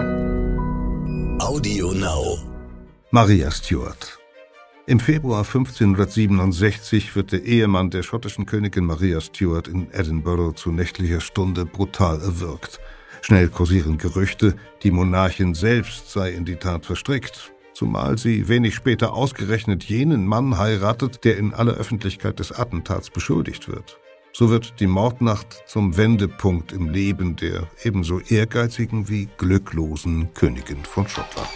Audio Now. Maria Stuart. Im Februar 1567 wird der Ehemann der schottischen Königin Maria Stuart in Edinburgh zu nächtlicher Stunde brutal erwürgt. Schnell kursieren Gerüchte, die Monarchin selbst sei in die Tat verstrickt, zumal sie wenig später ausgerechnet jenen Mann heiratet, der in aller Öffentlichkeit des Attentats beschuldigt wird. So wird die Mordnacht zum Wendepunkt im Leben der ebenso ehrgeizigen wie glücklosen Königin von Schottland.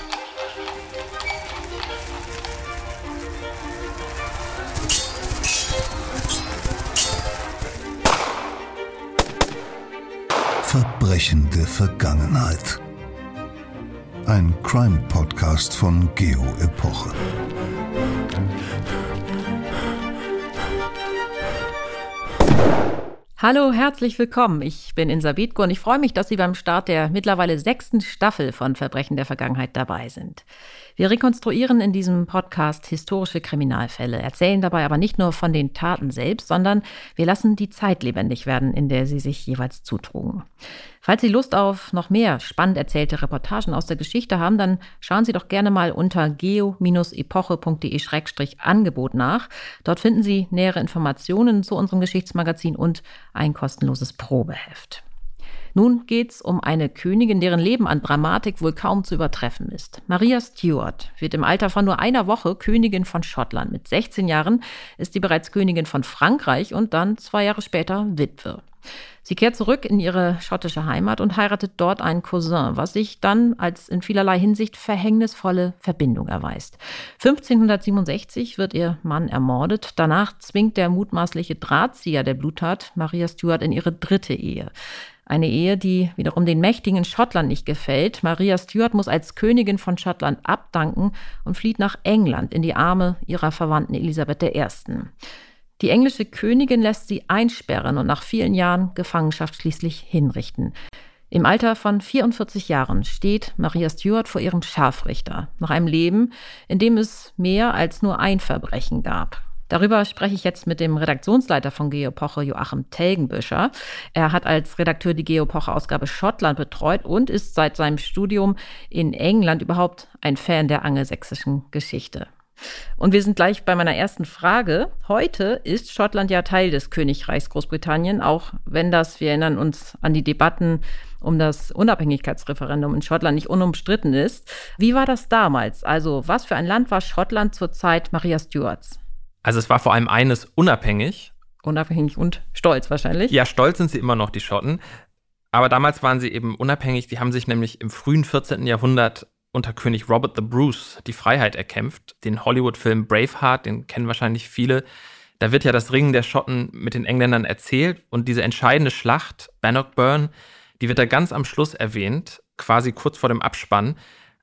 Verbrechende Vergangenheit. Ein Crime-Podcast von Geo Hallo, herzlich willkommen. Ich bin Insa Bietko und ich freue mich, dass Sie beim Start der mittlerweile sechsten Staffel von Verbrechen der Vergangenheit dabei sind. Wir rekonstruieren in diesem Podcast historische Kriminalfälle, erzählen dabei aber nicht nur von den Taten selbst, sondern wir lassen die Zeit lebendig werden, in der sie sich jeweils zutrugen. Falls Sie Lust auf noch mehr spannend erzählte Reportagen aus der Geschichte haben, dann schauen Sie doch gerne mal unter geo-epoche.de-angebot nach. Dort finden Sie nähere Informationen zu unserem Geschichtsmagazin und ein kostenloses Probeheft. Nun geht's um eine Königin, deren Leben an Dramatik wohl kaum zu übertreffen ist. Maria Stuart wird im Alter von nur einer Woche Königin von Schottland. Mit 16 Jahren ist sie bereits Königin von Frankreich und dann zwei Jahre später Witwe. Sie kehrt zurück in ihre schottische Heimat und heiratet dort einen Cousin, was sich dann als in vielerlei Hinsicht verhängnisvolle Verbindung erweist. 1567 wird ihr Mann ermordet. Danach zwingt der mutmaßliche Drahtzieher der Bluttat Maria Stuart in ihre dritte Ehe. Eine Ehe, die wiederum den Mächtigen Schottland nicht gefällt. Maria Stuart muss als Königin von Schottland abdanken und flieht nach England in die Arme ihrer Verwandten Elisabeth I. Die englische Königin lässt sie einsperren und nach vielen Jahren Gefangenschaft schließlich hinrichten. Im Alter von 44 Jahren steht Maria Stuart vor ihrem Scharfrichter, nach einem Leben, in dem es mehr als nur ein Verbrechen gab. Darüber spreche ich jetzt mit dem Redaktionsleiter von Geopoche, Joachim Telgenbüscher. Er hat als Redakteur die Geopoche-Ausgabe Schottland betreut und ist seit seinem Studium in England überhaupt ein Fan der angelsächsischen Geschichte. Und wir sind gleich bei meiner ersten Frage. Heute ist Schottland ja Teil des Königreichs Großbritannien, auch wenn das, wir erinnern uns an die Debatten um das Unabhängigkeitsreferendum in Schottland nicht unumstritten ist. Wie war das damals? Also was für ein Land war Schottland zur Zeit Maria Stuarts? Also es war vor allem eines unabhängig. Unabhängig und stolz wahrscheinlich. Ja, stolz sind sie immer noch, die Schotten. Aber damals waren sie eben unabhängig. Die haben sich nämlich im frühen 14. Jahrhundert unter König Robert the Bruce die Freiheit erkämpft. Den Hollywood-Film Braveheart, den kennen wahrscheinlich viele. Da wird ja das Ringen der Schotten mit den Engländern erzählt und diese entscheidende Schlacht, Bannockburn, die wird da ganz am Schluss erwähnt, quasi kurz vor dem Abspann.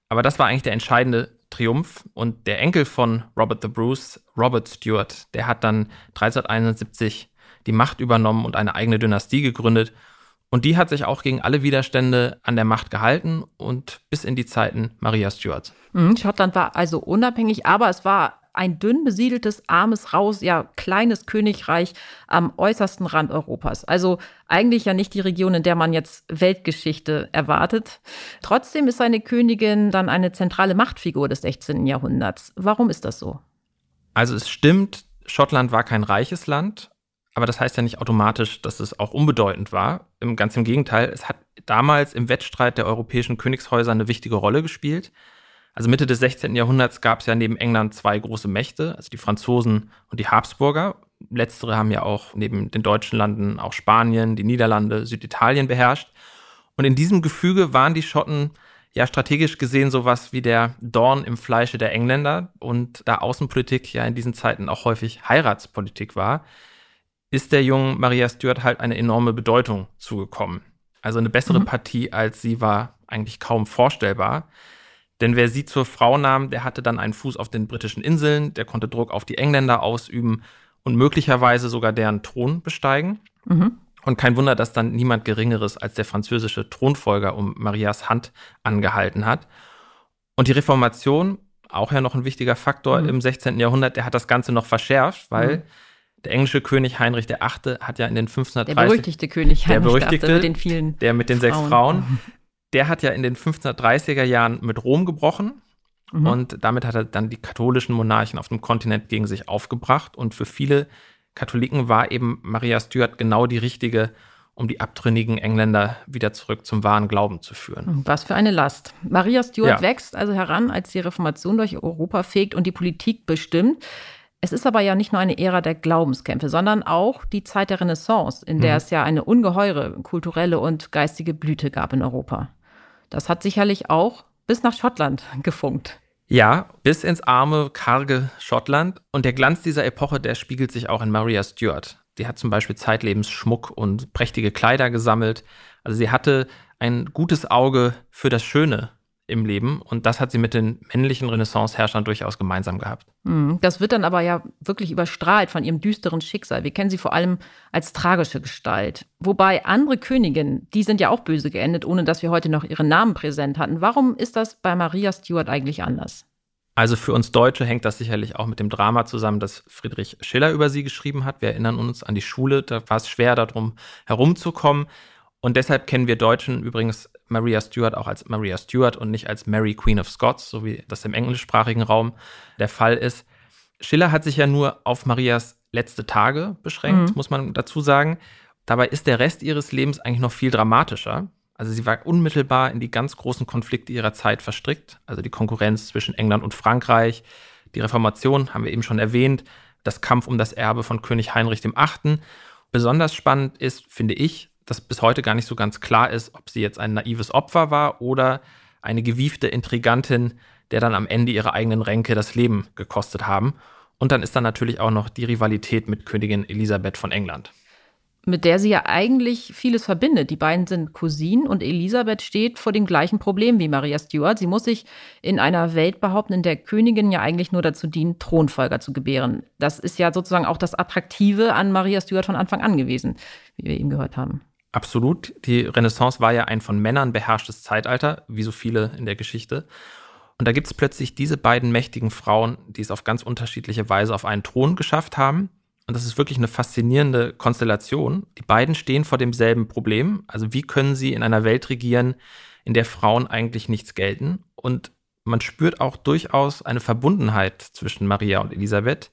Aber das war eigentlich der entscheidende Triumph und der Enkel von Robert the Bruce, Robert Stewart, der hat dann 1371 die Macht übernommen und eine eigene Dynastie gegründet und die hat sich auch gegen alle Widerstände an der Macht gehalten und bis in die Zeiten Maria Stuarts. Mhm, Schottland war also unabhängig, aber es war ein dünn besiedeltes, armes, raus, ja, kleines Königreich am äußersten Rand Europas. Also eigentlich ja nicht die Region, in der man jetzt Weltgeschichte erwartet. Trotzdem ist seine Königin dann eine zentrale Machtfigur des 16. Jahrhunderts. Warum ist das so? Also es stimmt, Schottland war kein reiches Land, aber das heißt ja nicht automatisch, dass es auch unbedeutend war. Im ganz im Gegenteil, es hat damals im Wettstreit der europäischen Königshäuser eine wichtige Rolle gespielt. Also Mitte des 16. Jahrhunderts gab es ja neben England zwei große Mächte, also die Franzosen und die Habsburger. Letztere haben ja auch neben den deutschen Landen auch Spanien, die Niederlande, Süditalien beherrscht. Und in diesem Gefüge waren die Schotten ja strategisch gesehen sowas wie der Dorn im Fleische der Engländer. Und da Außenpolitik ja in diesen Zeiten auch häufig Heiratspolitik war, ist der jungen Maria Stuart halt eine enorme Bedeutung zugekommen. Also eine bessere mhm. Partie als sie war eigentlich kaum vorstellbar. Denn wer sie zur Frau nahm, der hatte dann einen Fuß auf den britischen Inseln, der konnte Druck auf die Engländer ausüben und möglicherweise sogar deren Thron besteigen. Mhm. Und kein Wunder, dass dann niemand Geringeres als der französische Thronfolger um Marias Hand angehalten hat. Und die Reformation, auch ja noch ein wichtiger Faktor mhm. im 16. Jahrhundert, der hat das Ganze noch verschärft, weil mhm. Der englische König Heinrich VIII. hat ja in den 1530 der berüchtigte König Heinrich der berüchtigte, mit den vielen der mit den Frauen. sechs Frauen, der hat ja in den 1530er Jahren mit Rom gebrochen mhm. und damit hat er dann die katholischen Monarchen auf dem Kontinent gegen sich aufgebracht. Und für viele Katholiken war eben Maria Stuart genau die richtige, um die abtrünnigen Engländer wieder zurück zum wahren Glauben zu führen. Was für eine Last. Maria Stuart ja. wächst also heran, als die Reformation durch Europa fegt und die Politik bestimmt. Es ist aber ja nicht nur eine Ära der Glaubenskämpfe, sondern auch die Zeit der Renaissance, in der mhm. es ja eine ungeheure kulturelle und geistige Blüte gab in Europa. Das hat sicherlich auch bis nach Schottland gefunkt. Ja, bis ins arme, karge Schottland. Und der Glanz dieser Epoche, der spiegelt sich auch in Maria Stuart. Die hat zum Beispiel zeitlebens Schmuck und prächtige Kleider gesammelt. Also sie hatte ein gutes Auge für das Schöne im Leben. Und das hat sie mit den männlichen Renaissance-Herrschern durchaus gemeinsam gehabt. Hm, das wird dann aber ja wirklich überstrahlt von ihrem düsteren Schicksal. Wir kennen sie vor allem als tragische Gestalt. Wobei andere Königinnen, die sind ja auch böse geendet, ohne dass wir heute noch ihren Namen präsent hatten. Warum ist das bei Maria Stuart eigentlich anders? Also für uns Deutsche hängt das sicherlich auch mit dem Drama zusammen, das Friedrich Schiller über sie geschrieben hat. Wir erinnern uns an die Schule, da war es schwer, darum herumzukommen. Und deshalb kennen wir Deutschen übrigens Maria Stuart auch als Maria Stuart und nicht als Mary Queen of Scots, so wie das im englischsprachigen Raum der Fall ist. Schiller hat sich ja nur auf Marias letzte Tage beschränkt, mhm. muss man dazu sagen. Dabei ist der Rest ihres Lebens eigentlich noch viel dramatischer. Also sie war unmittelbar in die ganz großen Konflikte ihrer Zeit verstrickt, also die Konkurrenz zwischen England und Frankreich, die Reformation haben wir eben schon erwähnt, das Kampf um das Erbe von König Heinrich VIII. Besonders spannend ist, finde ich, dass bis heute gar nicht so ganz klar ist, ob sie jetzt ein naives Opfer war oder eine gewiefte Intrigantin, der dann am Ende ihre eigenen Ränke das Leben gekostet haben. Und dann ist da natürlich auch noch die Rivalität mit Königin Elisabeth von England. Mit der sie ja eigentlich vieles verbindet. Die beiden sind Cousinen und Elisabeth steht vor dem gleichen Problem wie Maria Stuart. Sie muss sich in einer Welt behaupten, in der Königin ja eigentlich nur dazu dient, Thronfolger zu gebären. Das ist ja sozusagen auch das Attraktive an Maria Stuart von Anfang an gewesen, wie wir eben gehört haben. Absolut. Die Renaissance war ja ein von Männern beherrschtes Zeitalter, wie so viele in der Geschichte. Und da gibt es plötzlich diese beiden mächtigen Frauen, die es auf ganz unterschiedliche Weise auf einen Thron geschafft haben. Und das ist wirklich eine faszinierende Konstellation. Die beiden stehen vor demselben Problem. Also wie können sie in einer Welt regieren, in der Frauen eigentlich nichts gelten? Und man spürt auch durchaus eine Verbundenheit zwischen Maria und Elisabeth,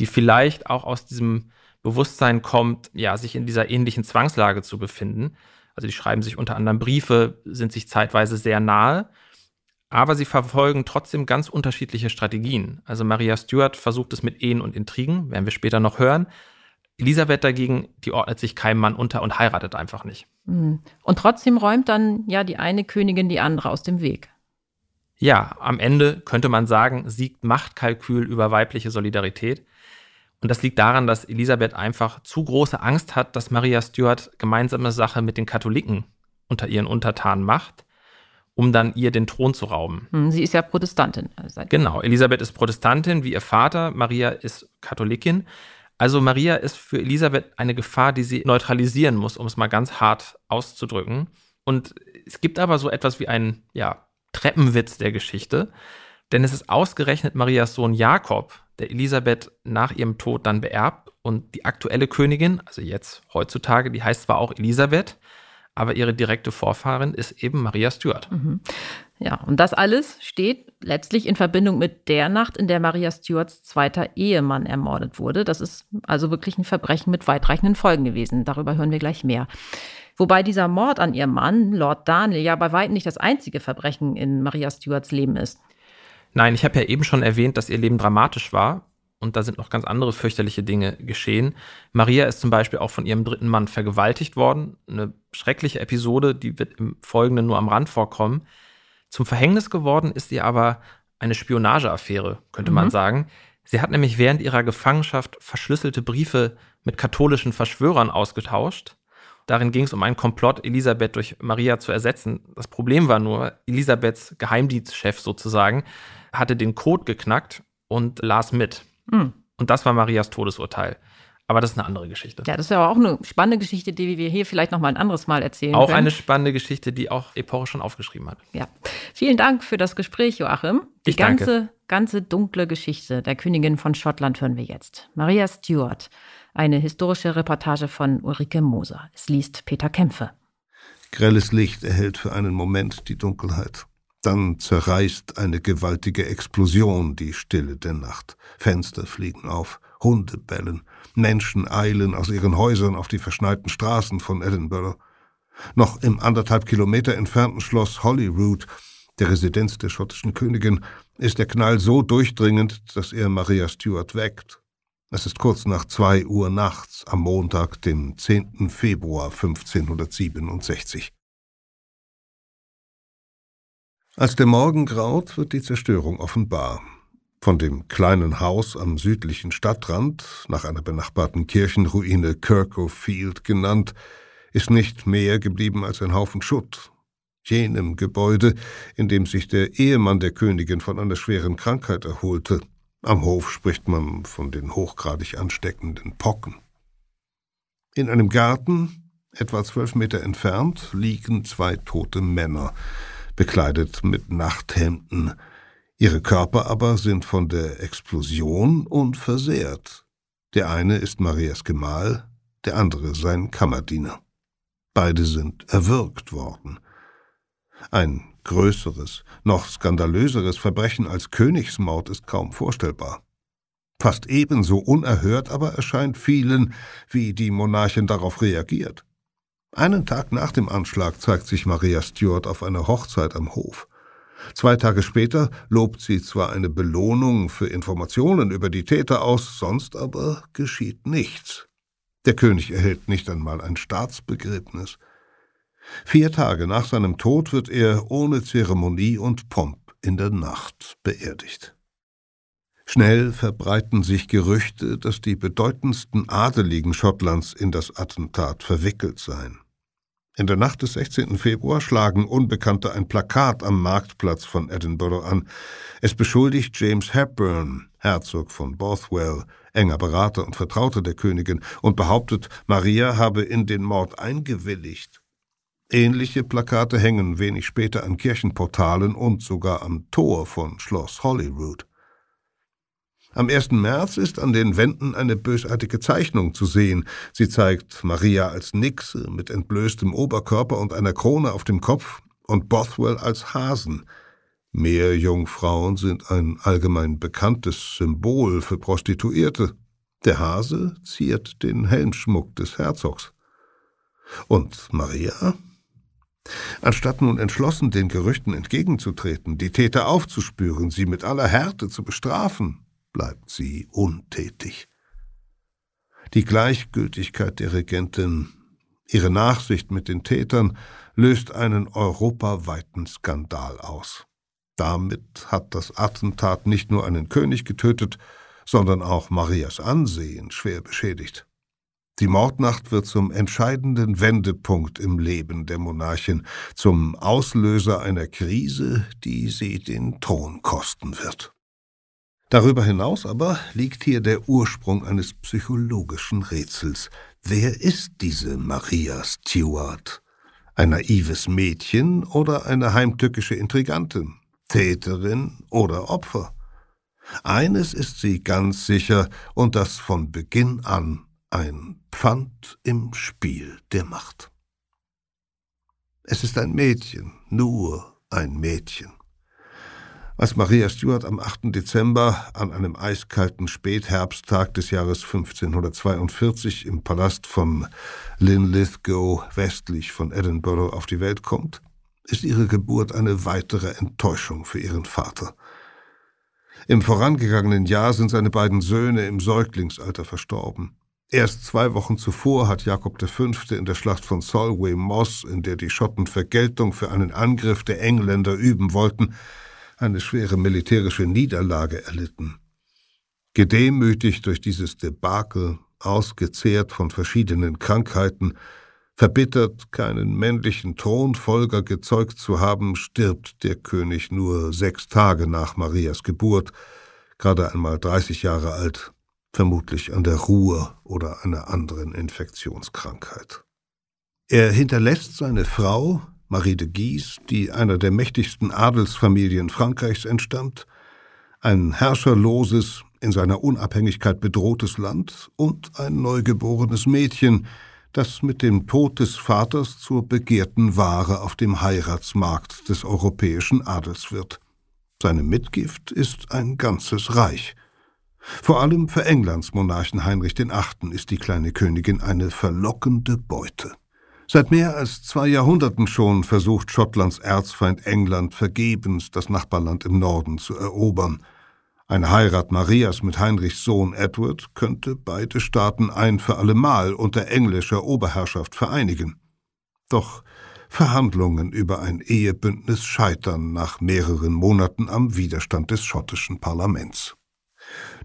die vielleicht auch aus diesem Bewusstsein kommt, ja, sich in dieser ähnlichen Zwangslage zu befinden. Also die schreiben sich unter anderem Briefe, sind sich zeitweise sehr nahe, aber sie verfolgen trotzdem ganz unterschiedliche Strategien. Also Maria Stuart versucht es mit Ehen und Intrigen, werden wir später noch hören. Elisabeth dagegen, die ordnet sich keinem Mann unter und heiratet einfach nicht. Hm. Und trotzdem räumt dann ja die eine Königin die andere aus dem Weg. Ja, am Ende könnte man sagen, siegt Machtkalkül über weibliche Solidarität. Und das liegt daran, dass Elisabeth einfach zu große Angst hat, dass Maria Stuart gemeinsame Sache mit den Katholiken unter ihren Untertanen macht, um dann ihr den Thron zu rauben. Hm, sie ist ja Protestantin. Also genau, Elisabeth ist Protestantin wie ihr Vater, Maria ist Katholikin. Also Maria ist für Elisabeth eine Gefahr, die sie neutralisieren muss, um es mal ganz hart auszudrücken. Und es gibt aber so etwas wie einen ja, Treppenwitz der Geschichte, denn es ist ausgerechnet Marias Sohn Jakob, der Elisabeth nach ihrem Tod dann beerbt. Und die aktuelle Königin, also jetzt heutzutage, die heißt zwar auch Elisabeth, aber ihre direkte Vorfahrin ist eben Maria Stuart. Mhm. Ja, und das alles steht letztlich in Verbindung mit der Nacht, in der Maria Stuarts zweiter Ehemann ermordet wurde. Das ist also wirklich ein Verbrechen mit weitreichenden Folgen gewesen. Darüber hören wir gleich mehr. Wobei dieser Mord an ihrem Mann, Lord Daniel, ja bei weitem nicht das einzige Verbrechen in Maria Stuarts Leben ist. Nein, ich habe ja eben schon erwähnt, dass ihr Leben dramatisch war und da sind noch ganz andere fürchterliche Dinge geschehen. Maria ist zum Beispiel auch von ihrem dritten Mann vergewaltigt worden. Eine schreckliche Episode, die wird im Folgenden nur am Rand vorkommen. Zum Verhängnis geworden ist ihr aber eine Spionageaffäre, könnte mhm. man sagen. Sie hat nämlich während ihrer Gefangenschaft verschlüsselte Briefe mit katholischen Verschwörern ausgetauscht. Darin ging es um einen Komplott, Elisabeth durch Maria zu ersetzen. Das Problem war nur, Elisabeths Geheimdienstchef sozusagen hatte den Code geknackt und las mit. Mhm. Und das war Marias Todesurteil. Aber das ist eine andere Geschichte. Ja, das ist ja auch eine spannende Geschichte, die wir hier vielleicht noch mal ein anderes Mal erzählen auch können. Auch eine spannende Geschichte, die auch Epoche schon aufgeschrieben hat. Ja. Vielen Dank für das Gespräch, Joachim. Die ich ganze, danke. ganze dunkle Geschichte der Königin von Schottland hören wir jetzt. Maria Stuart. Eine historische Reportage von Ulrike Moser. Es liest Peter Kämpfe. Grelles Licht erhellt für einen Moment die Dunkelheit. Dann zerreißt eine gewaltige Explosion die Stille der Nacht. Fenster fliegen auf, Hunde bellen, Menschen eilen aus ihren Häusern auf die verschneiten Straßen von Edinburgh. Noch im anderthalb Kilometer entfernten Schloss Holyrood, der Residenz der schottischen Königin, ist der Knall so durchdringend, dass er Maria Stuart weckt. Es ist kurz nach zwei Uhr nachts am Montag, dem 10. Februar 1567. Als der Morgen graut, wird die Zerstörung offenbar. Von dem kleinen Haus am südlichen Stadtrand, nach einer benachbarten Kirchenruine Kirkhope Field genannt, ist nicht mehr geblieben als ein Haufen Schutt. Jenem Gebäude, in dem sich der Ehemann der Königin von einer schweren Krankheit erholte. Am Hof spricht man von den hochgradig ansteckenden Pocken. In einem Garten, etwa zwölf Meter entfernt, liegen zwei tote Männer, bekleidet mit Nachthemden. Ihre Körper aber sind von der Explosion unversehrt. Der eine ist Marias Gemahl, der andere sein Kammerdiener. Beide sind erwürgt worden. Ein größeres, noch skandalöseres Verbrechen als Königsmord ist kaum vorstellbar. Fast ebenso unerhört aber erscheint vielen, wie die Monarchin darauf reagiert. Einen Tag nach dem Anschlag zeigt sich Maria Stuart auf einer Hochzeit am Hof. Zwei Tage später lobt sie zwar eine Belohnung für Informationen über die Täter aus, sonst aber geschieht nichts. Der König erhält nicht einmal ein Staatsbegräbnis. Vier Tage nach seinem Tod wird er ohne Zeremonie und Pomp in der Nacht beerdigt. Schnell verbreiten sich Gerüchte, dass die bedeutendsten Adeligen Schottlands in das Attentat verwickelt seien. In der Nacht des 16. Februar schlagen Unbekannte ein Plakat am Marktplatz von Edinburgh an. Es beschuldigt James Hepburn, Herzog von Bothwell, enger Berater und Vertrauter der Königin, und behauptet, Maria habe in den Mord eingewilligt. Ähnliche Plakate hängen wenig später an Kirchenportalen und sogar am Tor von Schloss Holyrood. Am 1. März ist an den Wänden eine bösartige Zeichnung zu sehen. Sie zeigt Maria als Nixe mit entblößtem Oberkörper und einer Krone auf dem Kopf und Bothwell als Hasen. Meerjungfrauen sind ein allgemein bekanntes Symbol für Prostituierte. Der Hase ziert den Helmschmuck des Herzogs. Und Maria? Anstatt nun entschlossen den Gerüchten entgegenzutreten, die Täter aufzuspüren, sie mit aller Härte zu bestrafen, bleibt sie untätig. Die Gleichgültigkeit der Regentin, ihre Nachsicht mit den Tätern löst einen europaweiten Skandal aus. Damit hat das Attentat nicht nur einen König getötet, sondern auch Marias Ansehen schwer beschädigt. Die Mordnacht wird zum entscheidenden Wendepunkt im Leben der Monarchin, zum Auslöser einer Krise, die sie den Thron kosten wird. Darüber hinaus aber liegt hier der Ursprung eines psychologischen Rätsels. Wer ist diese Maria Stuart? Ein naives Mädchen oder eine heimtückische Intrigantin? Täterin oder Opfer. Eines ist sie ganz sicher, und das von Beginn an ein Pfand im Spiel der Macht. Es ist ein Mädchen, nur ein Mädchen. Als Maria Stuart am 8. Dezember an einem eiskalten Spätherbsttag des Jahres 1542 im Palast von Linlithgow westlich von Edinburgh auf die Welt kommt, ist ihre Geburt eine weitere Enttäuschung für ihren Vater. Im vorangegangenen Jahr sind seine beiden Söhne im Säuglingsalter verstorben. Erst zwei Wochen zuvor hat Jakob V. in der Schlacht von Solway Moss, in der die Schotten Vergeltung für einen Angriff der Engländer üben wollten, eine schwere militärische Niederlage erlitten. Gedemütigt durch dieses Debakel, ausgezehrt von verschiedenen Krankheiten, Verbittert, keinen männlichen Thronfolger gezeugt zu haben, stirbt der König nur sechs Tage nach Marias Geburt, gerade einmal 30 Jahre alt, vermutlich an der Ruhr oder einer anderen Infektionskrankheit. Er hinterlässt seine Frau, Marie de Guise, die einer der mächtigsten Adelsfamilien Frankreichs entstammt, ein herrscherloses, in seiner Unabhängigkeit bedrohtes Land und ein neugeborenes Mädchen, das mit dem Tod des Vaters zur begehrten Ware auf dem Heiratsmarkt des europäischen Adels wird. Seine Mitgift ist ein ganzes Reich. Vor allem für Englands Monarchen Heinrich VIII. ist die kleine Königin eine verlockende Beute. Seit mehr als zwei Jahrhunderten schon versucht Schottlands Erzfeind England vergebens, das Nachbarland im Norden zu erobern. Eine Heirat Marias mit Heinrichs Sohn Edward könnte beide Staaten ein für allemal unter englischer Oberherrschaft vereinigen. Doch Verhandlungen über ein Ehebündnis scheitern nach mehreren Monaten am Widerstand des schottischen Parlaments.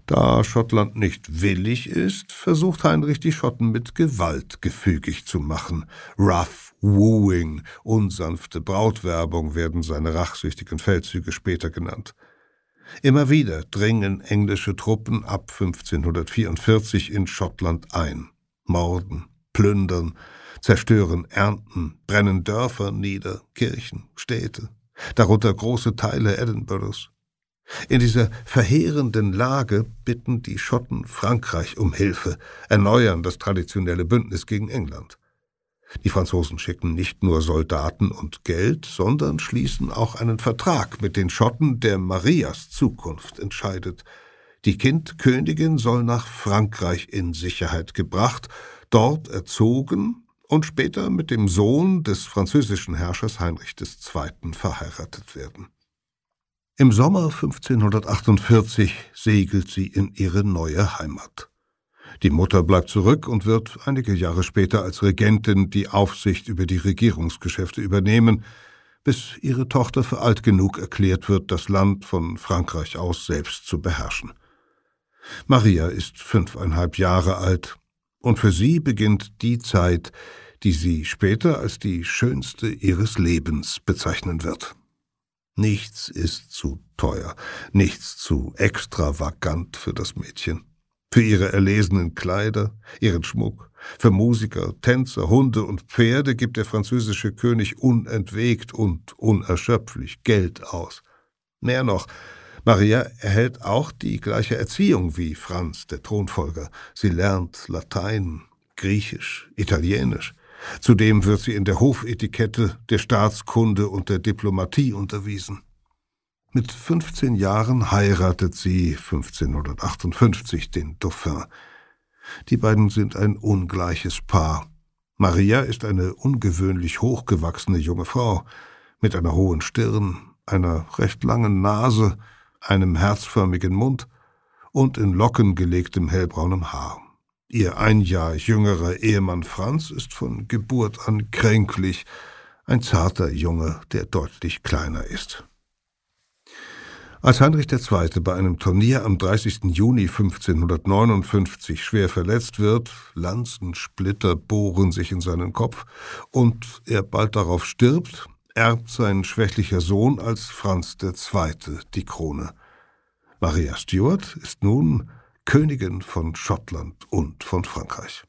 Da Schottland nicht willig ist, versucht Heinrich die Schotten mit Gewalt gefügig zu machen. Rough Wooing, unsanfte Brautwerbung werden seine rachsüchtigen Feldzüge später genannt. Immer wieder dringen englische Truppen ab 1544 in Schottland ein, morden, plündern, zerstören Ernten, brennen Dörfer nieder, Kirchen, Städte, darunter große Teile Edinburghs. In dieser verheerenden Lage bitten die Schotten Frankreich um Hilfe, erneuern das traditionelle Bündnis gegen England. Die Franzosen schicken nicht nur Soldaten und Geld, sondern schließen auch einen Vertrag mit den Schotten, der Marias Zukunft entscheidet. Die Kindkönigin soll nach Frankreich in Sicherheit gebracht, dort erzogen und später mit dem Sohn des französischen Herrschers Heinrich II. verheiratet werden. Im Sommer 1548 segelt sie in ihre neue Heimat. Die Mutter bleibt zurück und wird einige Jahre später als Regentin die Aufsicht über die Regierungsgeschäfte übernehmen, bis ihre Tochter für alt genug erklärt wird, das Land von Frankreich aus selbst zu beherrschen. Maria ist fünfeinhalb Jahre alt, und für sie beginnt die Zeit, die sie später als die schönste ihres Lebens bezeichnen wird. Nichts ist zu teuer, nichts zu extravagant für das Mädchen. Für ihre erlesenen Kleider, ihren Schmuck, für Musiker, Tänzer, Hunde und Pferde gibt der französische König unentwegt und unerschöpflich Geld aus. Mehr noch, Maria erhält auch die gleiche Erziehung wie Franz, der Thronfolger. Sie lernt Latein, Griechisch, Italienisch. Zudem wird sie in der Hofetikette, der Staatskunde und der Diplomatie unterwiesen. Mit 15 Jahren heiratet sie 1558 den Dauphin. Die beiden sind ein ungleiches Paar. Maria ist eine ungewöhnlich hochgewachsene junge Frau mit einer hohen Stirn, einer recht langen Nase, einem herzförmigen Mund und in Locken gelegtem hellbraunem Haar. Ihr ein Jahr jüngerer Ehemann Franz ist von Geburt an kränklich, ein zarter Junge, der deutlich kleiner ist. Als Heinrich II. bei einem Turnier am 30. Juni 1559 schwer verletzt wird, Lanzensplitter bohren sich in seinen Kopf und er bald darauf stirbt, erbt sein schwächlicher Sohn als Franz II. die Krone. Maria Stuart ist nun Königin von Schottland und von Frankreich.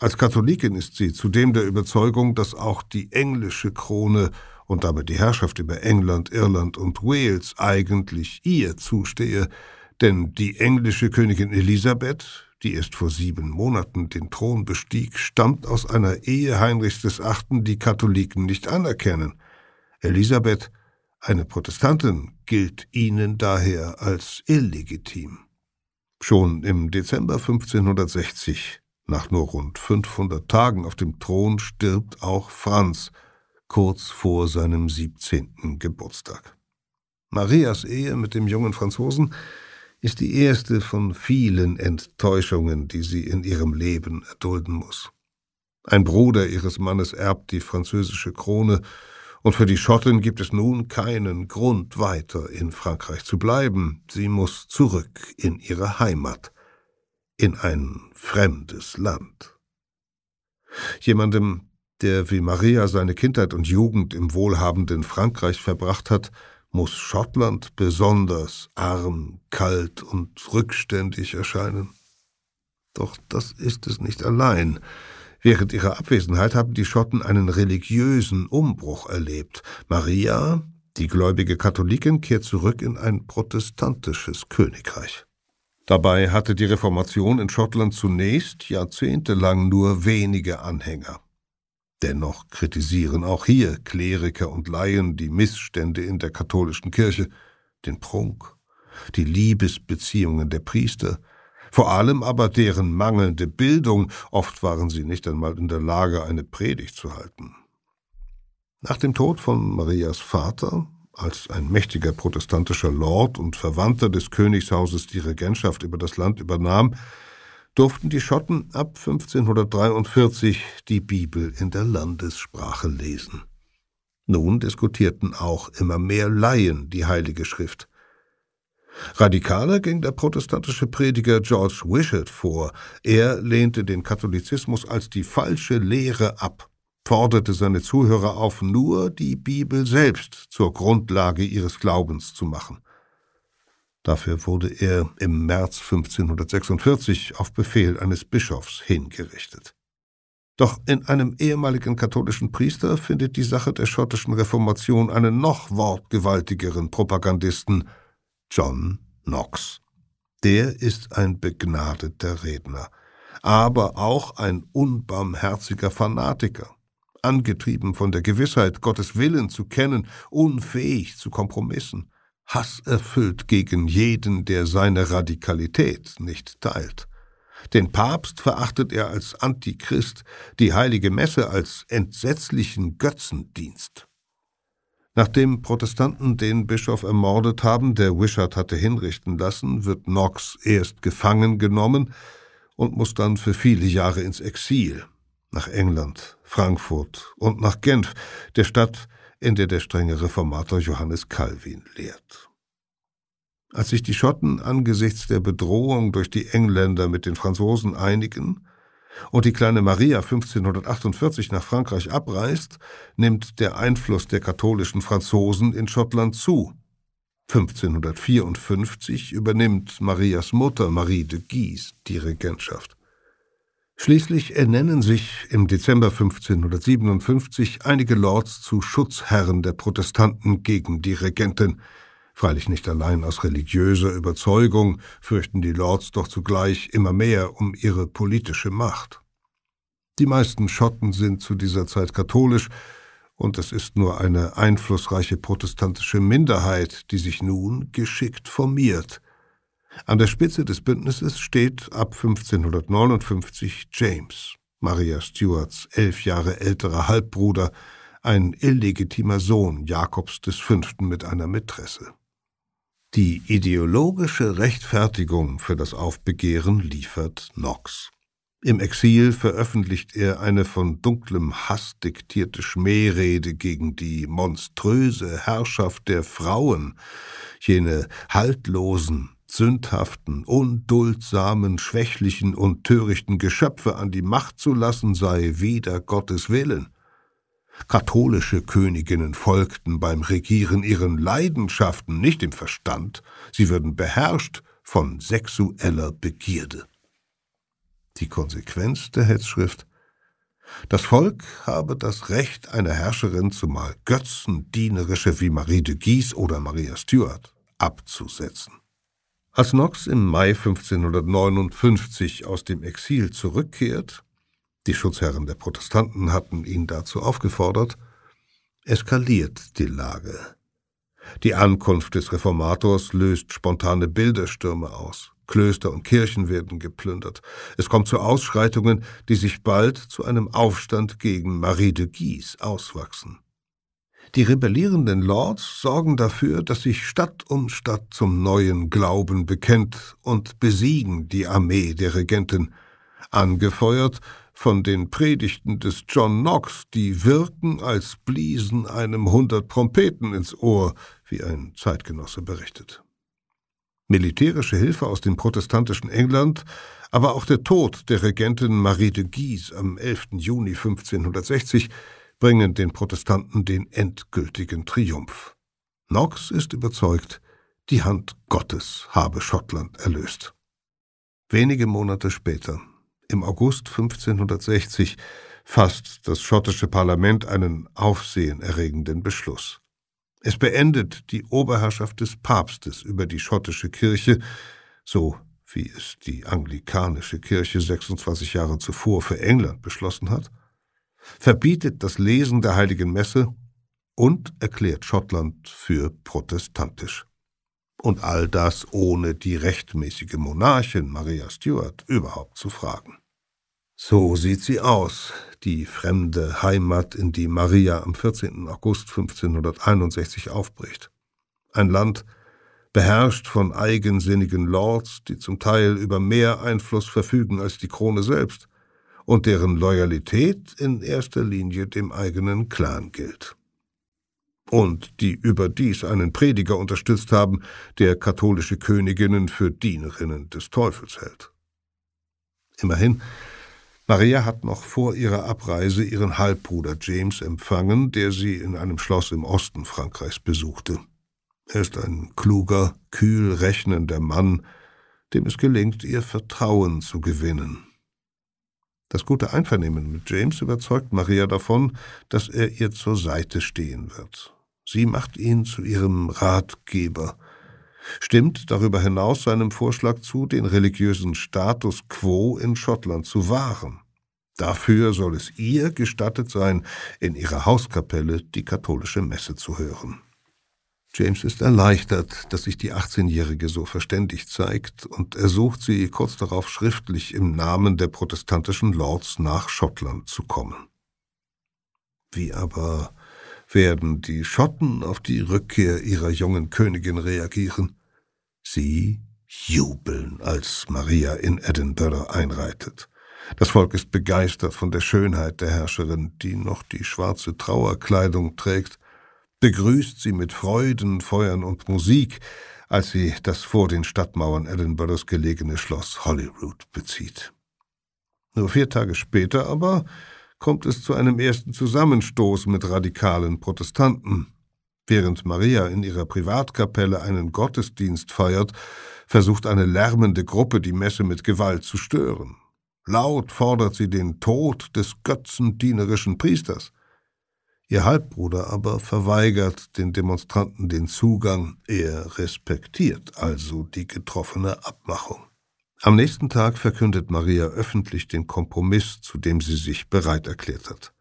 Als Katholikin ist sie zudem der Überzeugung, dass auch die englische Krone und damit die Herrschaft über England, Irland und Wales eigentlich ihr zustehe, denn die englische Königin Elisabeth, die erst vor sieben Monaten den Thron bestieg, stammt aus einer Ehe Heinrichs VIII., die Katholiken nicht anerkennen. Elisabeth, eine Protestantin, gilt ihnen daher als illegitim. Schon im Dezember 1560, nach nur rund 500 Tagen auf dem Thron, stirbt auch Franz, kurz vor seinem 17. Geburtstag. Marias Ehe mit dem jungen Franzosen ist die erste von vielen Enttäuschungen, die sie in ihrem Leben erdulden muss. Ein Bruder ihres Mannes erbt die französische Krone und für die Schotten gibt es nun keinen Grund, weiter in Frankreich zu bleiben. Sie muss zurück in ihre Heimat, in ein fremdes Land. Jemandem, der wie Maria seine Kindheit und Jugend im wohlhabenden Frankreich verbracht hat, muss Schottland besonders arm, kalt und rückständig erscheinen. Doch das ist es nicht allein. Während ihrer Abwesenheit haben die Schotten einen religiösen Umbruch erlebt. Maria, die gläubige Katholikin, kehrt zurück in ein protestantisches Königreich. Dabei hatte die Reformation in Schottland zunächst jahrzehntelang nur wenige Anhänger. Dennoch kritisieren auch hier Kleriker und Laien die Missstände in der katholischen Kirche, den Prunk, die Liebesbeziehungen der Priester, vor allem aber deren mangelnde Bildung, oft waren sie nicht einmal in der Lage, eine Predigt zu halten. Nach dem Tod von Marias Vater, als ein mächtiger protestantischer Lord und Verwandter des Königshauses die Regentschaft über das Land übernahm, durften die Schotten ab 1543 die Bibel in der Landessprache lesen. Nun diskutierten auch immer mehr Laien die Heilige Schrift. Radikaler ging der protestantische Prediger George Wishart vor. Er lehnte den Katholizismus als die falsche Lehre ab, forderte seine Zuhörer auf, nur die Bibel selbst zur Grundlage ihres Glaubens zu machen. Dafür wurde er im März 1546 auf Befehl eines Bischofs hingerichtet. Doch in einem ehemaligen katholischen Priester findet die Sache der schottischen Reformation einen noch wortgewaltigeren Propagandisten, John Knox. Der ist ein begnadeter Redner, aber auch ein unbarmherziger Fanatiker, angetrieben von der Gewissheit, Gottes Willen zu kennen, unfähig zu Kompromissen, hasserfüllt gegen jeden, der seine Radikalität nicht teilt. Den Papst verachtet er als Antichrist, die heilige Messe als entsetzlichen Götzendienst. Nachdem Protestanten den Bischof ermordet haben, der Wishart hatte hinrichten lassen, wird Knox erst gefangen genommen und muss dann für viele Jahre ins Exil, nach England, Frankfurt und nach Genf, der Stadt, in der der strenge Reformator Johannes Calvin lehrt. Als sich die Schotten angesichts der Bedrohung durch die Engländer mit den Franzosen einigen, und die kleine Maria 1548 nach Frankreich abreist, nimmt der Einfluss der katholischen Franzosen in Schottland zu. 1554 übernimmt Marias Mutter Marie de Guise die Regentschaft. Schließlich ernennen sich im Dezember 1557 einige Lords zu Schutzherren der Protestanten gegen die Regentin, Freilich nicht allein aus religiöser Überzeugung fürchten die Lords doch zugleich immer mehr um ihre politische Macht. Die meisten Schotten sind zu dieser Zeit katholisch, und es ist nur eine einflussreiche protestantische Minderheit, die sich nun geschickt formiert. An der Spitze des Bündnisses steht ab 1559 James, Maria Stuarts elf Jahre älterer Halbbruder, ein illegitimer Sohn Jakobs V. mit einer Mätresse. Die ideologische Rechtfertigung für das Aufbegehren liefert Knox. Im Exil veröffentlicht er eine von dunklem Hass diktierte Schmährede gegen die monströse Herrschaft der Frauen, jene haltlosen, sündhaften, unduldsamen, schwächlichen und törichten Geschöpfe an die Macht zu lassen, sei wider Gottes Willen. Katholische Königinnen folgten beim Regieren ihren Leidenschaften, nicht dem Verstand, sie würden beherrscht von sexueller Begierde. Die Konsequenz der Hetzschrift das Volk habe das Recht, eine Herrscherin, zumal götzendienerische wie Marie de Guise oder Maria Stuart, abzusetzen. Als Knox im Mai 1559 aus dem Exil zurückkehrt, die Schutzherren der Protestanten hatten ihn dazu aufgefordert, eskaliert die Lage. Die Ankunft des Reformators löst spontane Bilderstürme aus. Klöster und Kirchen werden geplündert. Es kommt zu Ausschreitungen, die sich bald zu einem Aufstand gegen Marie de Guise auswachsen. Die rebellierenden Lords sorgen dafür, dass sich Stadt um Stadt zum neuen Glauben bekennt und besiegen die Armee der Regentin, angefeuert von den Predigten des John Knox, die wirken, als bliesen einem hundert Trompeten ins Ohr, wie ein Zeitgenosse berichtet. Militärische Hilfe aus dem protestantischen England, aber auch der Tod der Regentin Marie de Guise am 11. Juni 1560 bringen den Protestanten den endgültigen Triumph. Knox ist überzeugt, die Hand Gottes habe Schottland erlöst. Wenige Monate später, im August 1560 fasst das schottische Parlament einen aufsehenerregenden Beschluss. Es beendet die Oberherrschaft des Papstes über die schottische Kirche, so wie es die anglikanische Kirche 26 Jahre zuvor für England beschlossen hat, verbietet das Lesen der heiligen Messe und erklärt Schottland für protestantisch. Und all das ohne die rechtmäßige Monarchin Maria Stuart überhaupt zu fragen. So sieht sie aus, die fremde Heimat, in die Maria am 14. August 1561 aufbricht. Ein Land, beherrscht von eigensinnigen Lords, die zum Teil über mehr Einfluss verfügen als die Krone selbst und deren Loyalität in erster Linie dem eigenen Clan gilt. Und die überdies einen Prediger unterstützt haben, der katholische Königinnen für Dienerinnen des Teufels hält. Immerhin, Maria hat noch vor ihrer Abreise ihren Halbbruder James empfangen, der sie in einem Schloss im Osten Frankreichs besuchte. Er ist ein kluger, kühl rechnender Mann, dem es gelingt, ihr Vertrauen zu gewinnen. Das gute Einvernehmen mit James überzeugt Maria davon, dass er ihr zur Seite stehen wird. Sie macht ihn zu ihrem Ratgeber, stimmt darüber hinaus seinem Vorschlag zu, den religiösen Status quo in Schottland zu wahren. Dafür soll es ihr gestattet sein, in ihrer Hauskapelle die katholische Messe zu hören. James ist erleichtert, dass sich die 18-Jährige so verständig zeigt und ersucht sie kurz darauf schriftlich im Namen der protestantischen Lords nach Schottland zu kommen. Wie aber werden die Schotten auf die Rückkehr ihrer jungen Königin reagieren? Sie jubeln, als Maria in Edinburgh einreitet. Das Volk ist begeistert von der Schönheit der Herrscherin, die noch die schwarze Trauerkleidung trägt begrüßt sie mit Freuden, Feuern und Musik, als sie das vor den Stadtmauern Edinburghs gelegene Schloss Holyrood bezieht. Nur vier Tage später aber kommt es zu einem ersten Zusammenstoß mit radikalen Protestanten. Während Maria in ihrer Privatkapelle einen Gottesdienst feiert, versucht eine lärmende Gruppe die Messe mit Gewalt zu stören. Laut fordert sie den Tod des götzendienerischen Priesters. Ihr Halbbruder aber verweigert den Demonstranten den Zugang, er respektiert also die getroffene Abmachung. Am nächsten Tag verkündet Maria öffentlich den Kompromiss, zu dem sie sich bereit erklärt hat.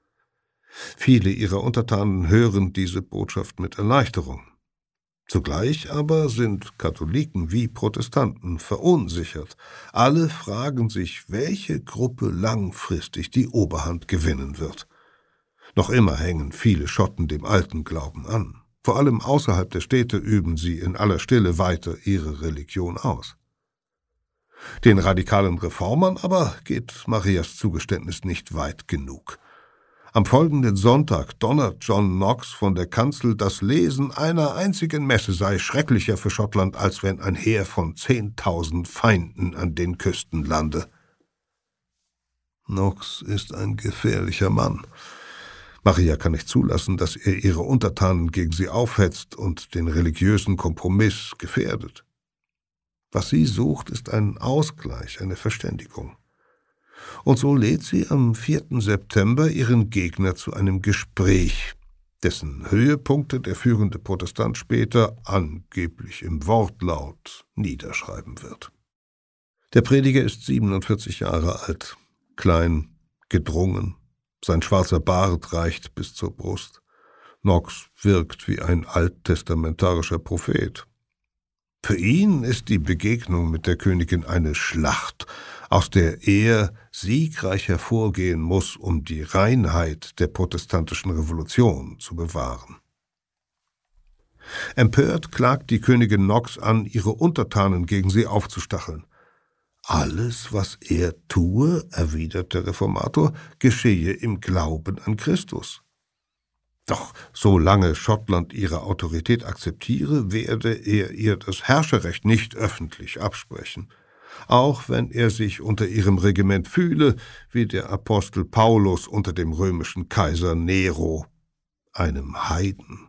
Viele ihrer Untertanen hören diese Botschaft mit Erleichterung. Zugleich aber sind Katholiken wie Protestanten verunsichert. Alle fragen sich, welche Gruppe langfristig die Oberhand gewinnen wird. Noch immer hängen viele Schotten dem alten Glauben an. Vor allem außerhalb der Städte üben sie in aller Stille weiter ihre Religion aus. Den radikalen Reformern aber geht Marias Zugeständnis nicht weit genug. Am folgenden Sonntag donnert John Knox von der Kanzel, das Lesen einer einzigen Messe sei schrecklicher für Schottland, als wenn ein Heer von zehntausend Feinden an den Küsten lande. Knox ist ein gefährlicher Mann. Maria kann nicht zulassen, dass er ihre Untertanen gegen sie aufhetzt und den religiösen Kompromiss gefährdet. Was sie sucht, ist ein Ausgleich, eine Verständigung. Und so lädt sie am 4. September ihren Gegner zu einem Gespräch, dessen Höhepunkte der führende Protestant später angeblich im Wortlaut niederschreiben wird. Der Prediger ist 47 Jahre alt, klein, gedrungen, sein schwarzer Bart reicht bis zur Brust. Knox wirkt wie ein alttestamentarischer Prophet. Für ihn ist die Begegnung mit der Königin eine Schlacht, aus der er siegreich hervorgehen muss, um die Reinheit der protestantischen Revolution zu bewahren. Empört klagt die Königin Knox an, ihre Untertanen gegen sie aufzustacheln. Alles, was er tue, erwidert der Reformator, geschehe im Glauben an Christus. Doch solange Schottland ihre Autorität akzeptiere, werde er ihr das Herrscherrecht nicht öffentlich absprechen, auch wenn er sich unter ihrem Regiment fühle, wie der Apostel Paulus unter dem römischen Kaiser Nero, einem Heiden.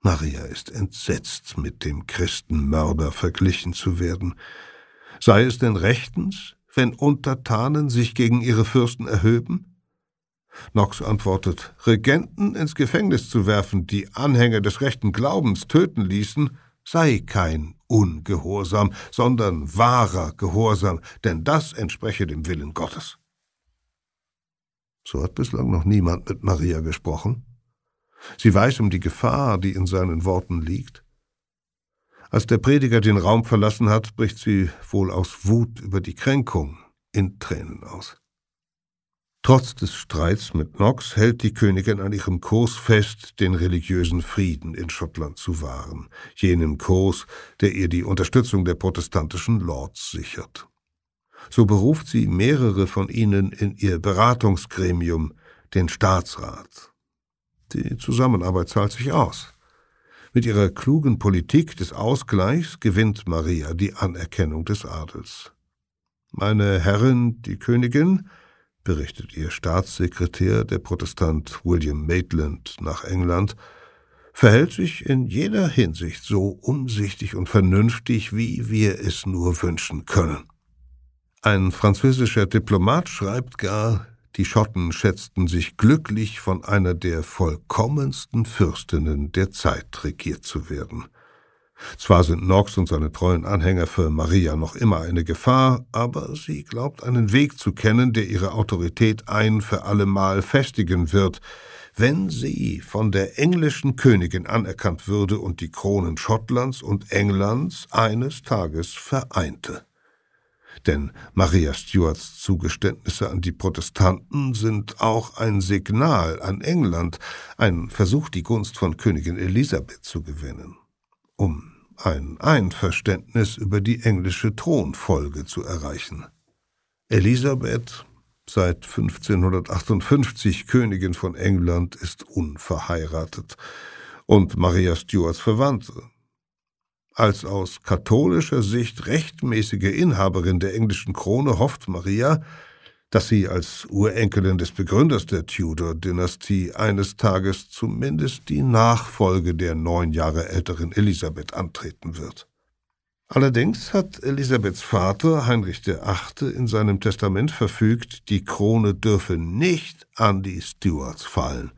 Maria ist entsetzt, mit dem Christenmörder verglichen zu werden, Sei es denn rechtens, wenn Untertanen sich gegen ihre Fürsten erhöben? Knox antwortet, Regenten ins Gefängnis zu werfen, die Anhänger des rechten Glaubens töten ließen, sei kein Ungehorsam, sondern wahrer Gehorsam, denn das entspreche dem Willen Gottes. So hat bislang noch niemand mit Maria gesprochen. Sie weiß um die Gefahr, die in seinen Worten liegt. Als der Prediger den Raum verlassen hat, bricht sie wohl aus Wut über die Kränkung in Tränen aus. Trotz des Streits mit Knox hält die Königin an ihrem Kurs fest, den religiösen Frieden in Schottland zu wahren, jenem Kurs, der ihr die Unterstützung der protestantischen Lords sichert. So beruft sie mehrere von ihnen in ihr Beratungsgremium, den Staatsrat. Die Zusammenarbeit zahlt sich aus. Mit ihrer klugen Politik des Ausgleichs gewinnt Maria die Anerkennung des Adels. Meine Herrin, die Königin, berichtet ihr Staatssekretär, der Protestant William Maitland, nach England, verhält sich in jeder Hinsicht so umsichtig und vernünftig, wie wir es nur wünschen können. Ein französischer Diplomat schreibt gar, die Schotten schätzten sich glücklich, von einer der vollkommensten Fürstinnen der Zeit regiert zu werden. Zwar sind Knox und seine treuen Anhänger für Maria noch immer eine Gefahr, aber sie glaubt einen Weg zu kennen, der ihre Autorität ein für allemal festigen wird, wenn sie von der englischen Königin anerkannt würde und die Kronen Schottlands und Englands eines Tages vereinte. Denn Maria Stuarts Zugeständnisse an die Protestanten sind auch ein Signal an England, ein Versuch, die Gunst von Königin Elisabeth zu gewinnen um ein Einverständnis über die englische Thronfolge zu erreichen. Elisabeth, seit 1558 Königin von England, ist unverheiratet und Maria Stuarts Verwandte. Als aus katholischer Sicht rechtmäßige Inhaberin der englischen Krone hofft Maria, dass sie als Urenkelin des Begründers der Tudor-Dynastie eines Tages zumindest die Nachfolge der neun Jahre älteren Elisabeth antreten wird. Allerdings hat Elisabeths Vater Heinrich VIII. in seinem Testament verfügt, die Krone dürfe nicht an die Stuarts fallen,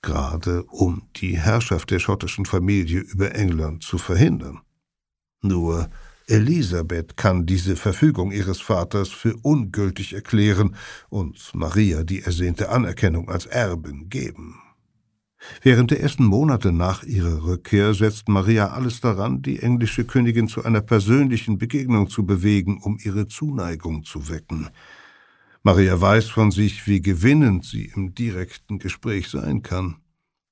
gerade um die Herrschaft der schottischen Familie über England zu verhindern. Nur Elisabeth kann diese Verfügung ihres Vaters für ungültig erklären und Maria die ersehnte Anerkennung als Erbin geben. Während der ersten Monate nach ihrer Rückkehr setzt Maria alles daran, die englische Königin zu einer persönlichen Begegnung zu bewegen, um ihre Zuneigung zu wecken. Maria weiß von sich, wie gewinnend sie im direkten Gespräch sein kann.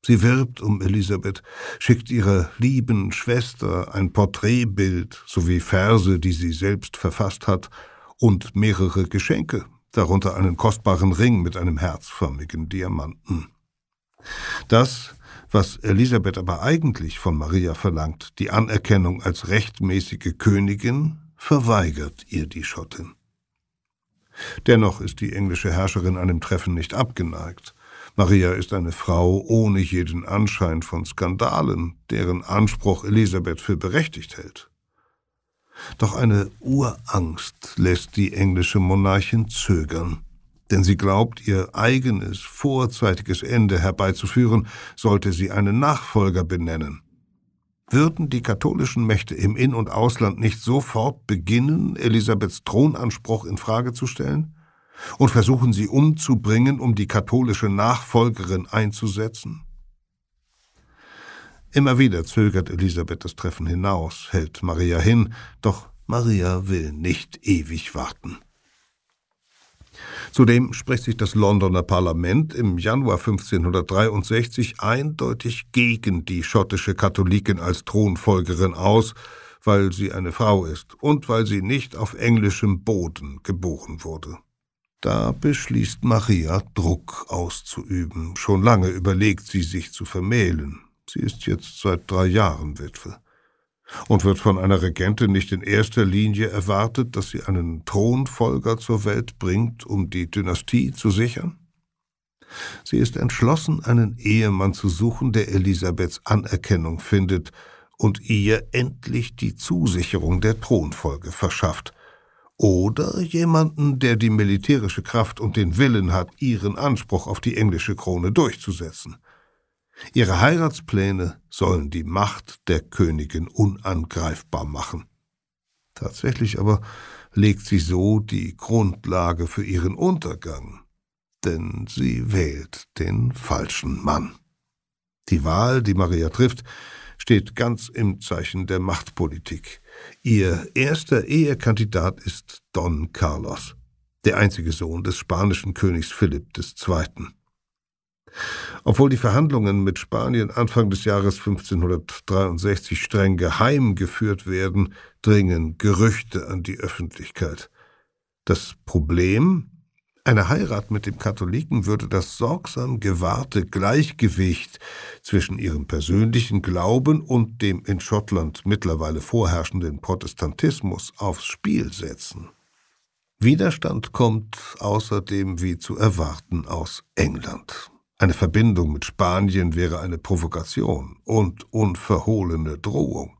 Sie wirbt um Elisabeth, schickt ihrer lieben Schwester ein Porträtbild sowie Verse, die sie selbst verfasst hat, und mehrere Geschenke, darunter einen kostbaren Ring mit einem herzförmigen Diamanten. Das, was Elisabeth aber eigentlich von Maria verlangt, die Anerkennung als rechtmäßige Königin, verweigert ihr die Schottin. Dennoch ist die englische Herrscherin einem Treffen nicht abgeneigt. Maria ist eine Frau ohne jeden Anschein von Skandalen, deren Anspruch Elisabeth für berechtigt hält. Doch eine Urangst lässt die englische Monarchin zögern, denn sie glaubt, ihr eigenes vorzeitiges Ende herbeizuführen, sollte sie einen Nachfolger benennen. Würden die katholischen Mächte im In- und Ausland nicht sofort beginnen, Elisabeths Thronanspruch in Frage zu stellen? Und versuchen sie umzubringen, um die katholische Nachfolgerin einzusetzen? Immer wieder zögert Elisabeth das Treffen hinaus, hält Maria hin, doch Maria will nicht ewig warten. Zudem spricht sich das Londoner Parlament im Januar 1563 eindeutig gegen die schottische Katholikin als Thronfolgerin aus, weil sie eine Frau ist und weil sie nicht auf englischem Boden geboren wurde. Da beschließt Maria, Druck auszuüben. Schon lange überlegt sie, sich zu vermählen. Sie ist jetzt seit drei Jahren Witwe. Und wird von einer Regentin nicht in erster Linie erwartet, dass sie einen Thronfolger zur Welt bringt, um die Dynastie zu sichern? Sie ist entschlossen, einen Ehemann zu suchen, der Elisabeths Anerkennung findet und ihr endlich die Zusicherung der Thronfolge verschafft, oder jemanden, der die militärische Kraft und den Willen hat, ihren Anspruch auf die englische Krone durchzusetzen. Ihre Heiratspläne sollen die Macht der Königin unangreifbar machen. Tatsächlich aber legt sie so die Grundlage für ihren Untergang, denn sie wählt den falschen Mann. Die Wahl, die Maria trifft, steht ganz im Zeichen der Machtpolitik. Ihr erster Ehekandidat ist Don Carlos, der einzige Sohn des spanischen Königs Philipp II. Obwohl die Verhandlungen mit Spanien Anfang des Jahres 1563 streng geheim geführt werden, dringen Gerüchte an die Öffentlichkeit. Das Problem? Eine Heirat mit dem Katholiken würde das sorgsam gewahrte Gleichgewicht zwischen ihrem persönlichen Glauben und dem in Schottland mittlerweile vorherrschenden Protestantismus aufs Spiel setzen. Widerstand kommt außerdem wie zu erwarten aus England. Eine Verbindung mit Spanien wäre eine Provokation und unverhohlene Drohung.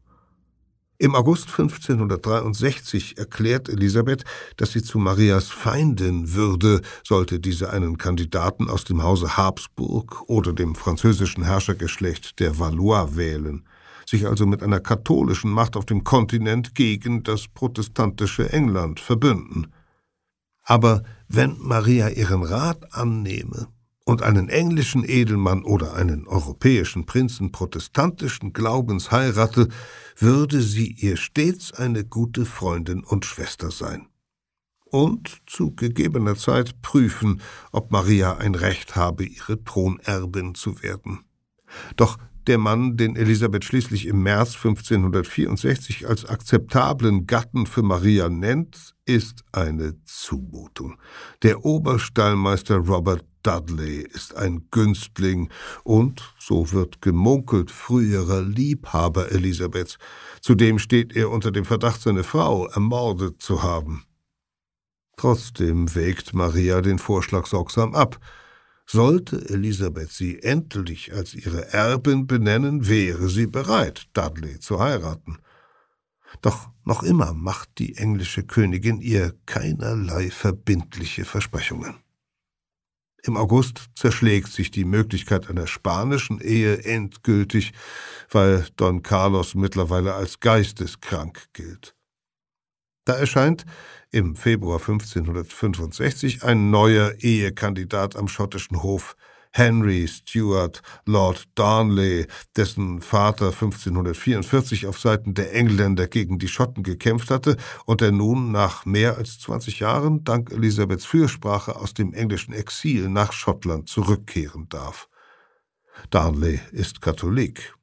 Im August 1563 erklärt Elisabeth, dass sie zu Marias Feindin würde, sollte diese einen Kandidaten aus dem Hause Habsburg oder dem französischen Herrschergeschlecht der Valois wählen, sich also mit einer katholischen Macht auf dem Kontinent gegen das protestantische England verbünden. Aber wenn Maria ihren Rat annehme, und einen englischen Edelmann oder einen europäischen Prinzen protestantischen Glaubens heirate, würde sie ihr stets eine gute Freundin und Schwester sein. Und zu gegebener Zeit prüfen, ob Maria ein Recht habe, ihre Thronerbin zu werden. Doch der Mann, den Elisabeth schließlich im März 1564 als akzeptablen Gatten für Maria nennt, ist eine Zumutung. Der Oberstallmeister Robert Dudley ist ein Günstling und, so wird gemunkelt, früherer Liebhaber Elisabeths. Zudem steht er unter dem Verdacht, seine Frau ermordet zu haben. Trotzdem wägt Maria den Vorschlag sorgsam ab. Sollte Elisabeth sie endlich als ihre Erbin benennen, wäre sie bereit, Dudley zu heiraten. Doch noch immer macht die englische Königin ihr keinerlei verbindliche Versprechungen. Im August zerschlägt sich die Möglichkeit einer spanischen Ehe endgültig, weil Don Carlos mittlerweile als geisteskrank gilt. Da erscheint im Februar 1565 ein neuer Ehekandidat am schottischen Hof, Henry Stuart Lord Darnley, dessen Vater 1544 auf Seiten der Engländer gegen die Schotten gekämpft hatte und der nun nach mehr als 20 Jahren dank Elisabeths Fürsprache aus dem englischen Exil nach Schottland zurückkehren darf. Darnley ist Katholik.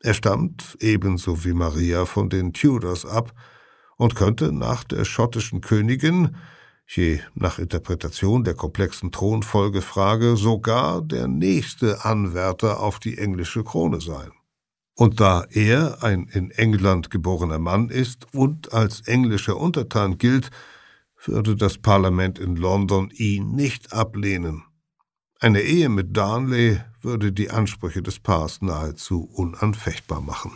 Er stammt, ebenso wie Maria, von den Tudors ab und könnte nach der schottischen Königin je nach Interpretation der komplexen Thronfolgefrage sogar der nächste Anwärter auf die englische Krone sein. Und da er ein in England geborener Mann ist und als englischer Untertan gilt, würde das Parlament in London ihn nicht ablehnen. Eine Ehe mit Darnley würde die Ansprüche des Paars nahezu unanfechtbar machen.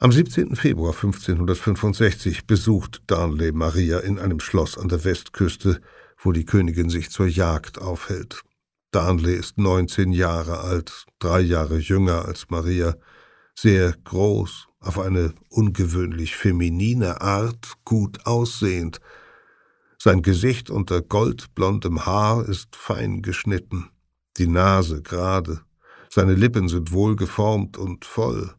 Am 17. Februar 1565 besucht Darnley Maria in einem Schloss an der Westküste, wo die Königin sich zur Jagd aufhält. Darnley ist 19 Jahre alt, drei Jahre jünger als Maria, sehr groß, auf eine ungewöhnlich feminine Art gut aussehend. Sein Gesicht unter goldblondem Haar ist fein geschnitten, die Nase gerade, seine Lippen sind wohlgeformt und voll,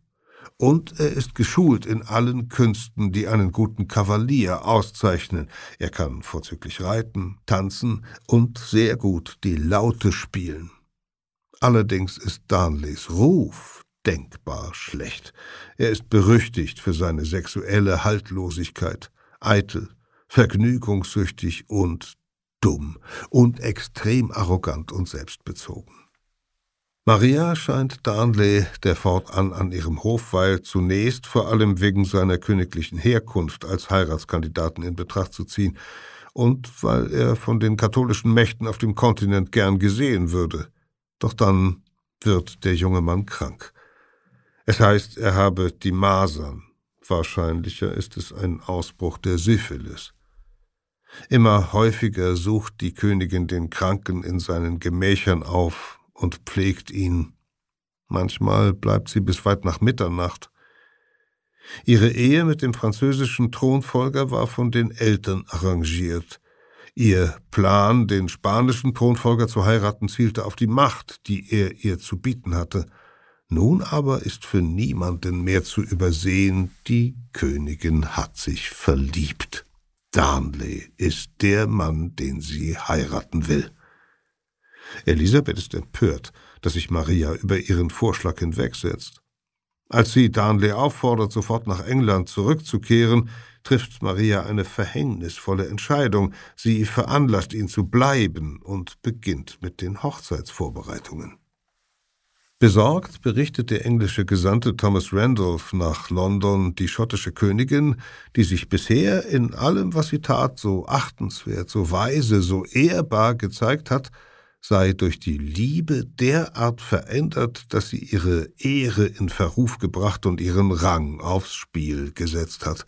und er ist geschult in allen Künsten, die einen guten Kavalier auszeichnen. Er kann vorzüglich reiten, tanzen und sehr gut die Laute spielen. Allerdings ist Darnleys Ruf denkbar schlecht. Er ist berüchtigt für seine sexuelle Haltlosigkeit, eitel, vergnügungssüchtig und dumm und extrem arrogant und selbstbezogen. Maria scheint Darnley, der fortan an ihrem Hof weilt, zunächst vor allem wegen seiner königlichen Herkunft als Heiratskandidaten in Betracht zu ziehen und weil er von den katholischen Mächten auf dem Kontinent gern gesehen würde. Doch dann wird der junge Mann krank. Es heißt, er habe die Masern. Wahrscheinlicher ist es ein Ausbruch der Syphilis. Immer häufiger sucht die Königin den Kranken in seinen Gemächern auf und pflegt ihn, Manchmal bleibt sie bis weit nach Mitternacht. Ihre Ehe mit dem französischen Thronfolger war von den Eltern arrangiert. Ihr Plan, den spanischen Thronfolger zu heiraten, zielte auf die Macht, die er ihr zu bieten hatte. Nun aber ist für niemanden mehr zu übersehen, die Königin hat sich verliebt. Darnley ist der Mann, den sie heiraten will. Elisabeth ist empört, dass sich Maria über ihren Vorschlag hinwegsetzt. Als sie Darnley auffordert, sofort nach England zurückzukehren, trifft Maria eine verhängnisvolle Entscheidung. Sie veranlasst ihn zu bleiben und beginnt mit den Hochzeitsvorbereitungen. Besorgt berichtet der englische Gesandte Thomas Randolph nach London, die schottische Königin, die sich bisher in allem, was sie tat, so achtenswert, so weise, so ehrbar gezeigt hat, sei durch die Liebe derart verändert, dass sie ihre Ehre in Verruf gebracht und ihren Rang aufs Spiel gesetzt hat.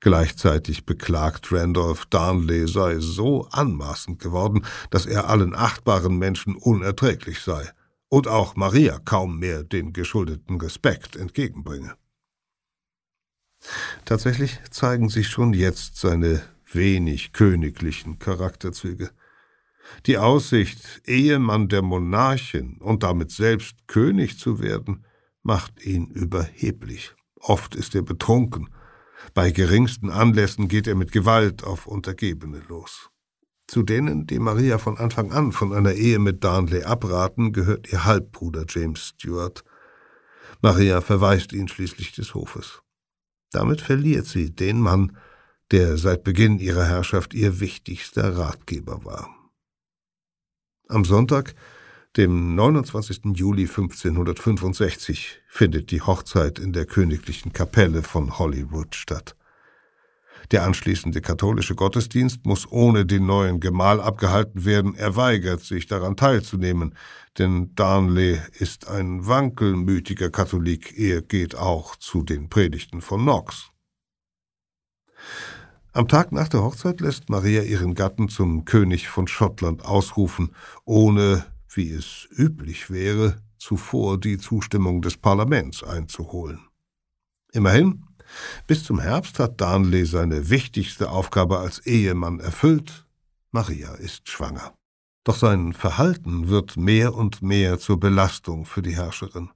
Gleichzeitig beklagt Randolph, Darnley sei so anmaßend geworden, dass er allen achtbaren Menschen unerträglich sei und auch Maria kaum mehr den geschuldeten Respekt entgegenbringe. Tatsächlich zeigen sich schon jetzt seine wenig königlichen Charakterzüge. Die Aussicht, Ehemann der Monarchin und damit selbst König zu werden, macht ihn überheblich. Oft ist er betrunken. Bei geringsten Anlässen geht er mit Gewalt auf Untergebene los. Zu denen, die Maria von Anfang an von einer Ehe mit Darnley abraten, gehört ihr Halbbruder James Stuart. Maria verweist ihn schließlich des Hofes. Damit verliert sie den Mann, der seit Beginn ihrer Herrschaft ihr wichtigster Ratgeber war. Am Sonntag, dem 29. Juli 1565, findet die Hochzeit in der königlichen Kapelle von Hollywood statt. Der anschließende katholische Gottesdienst muss ohne den neuen Gemahl abgehalten werden. Er weigert sich daran teilzunehmen, denn Darnley ist ein wankelmütiger Katholik. Er geht auch zu den Predigten von Knox. Am Tag nach der Hochzeit lässt Maria ihren Gatten zum König von Schottland ausrufen, ohne, wie es üblich wäre, zuvor die Zustimmung des Parlaments einzuholen. Immerhin bis zum Herbst hat Darnley seine wichtigste Aufgabe als Ehemann erfüllt. Maria ist schwanger. Doch sein Verhalten wird mehr und mehr zur Belastung für die Herrscherin.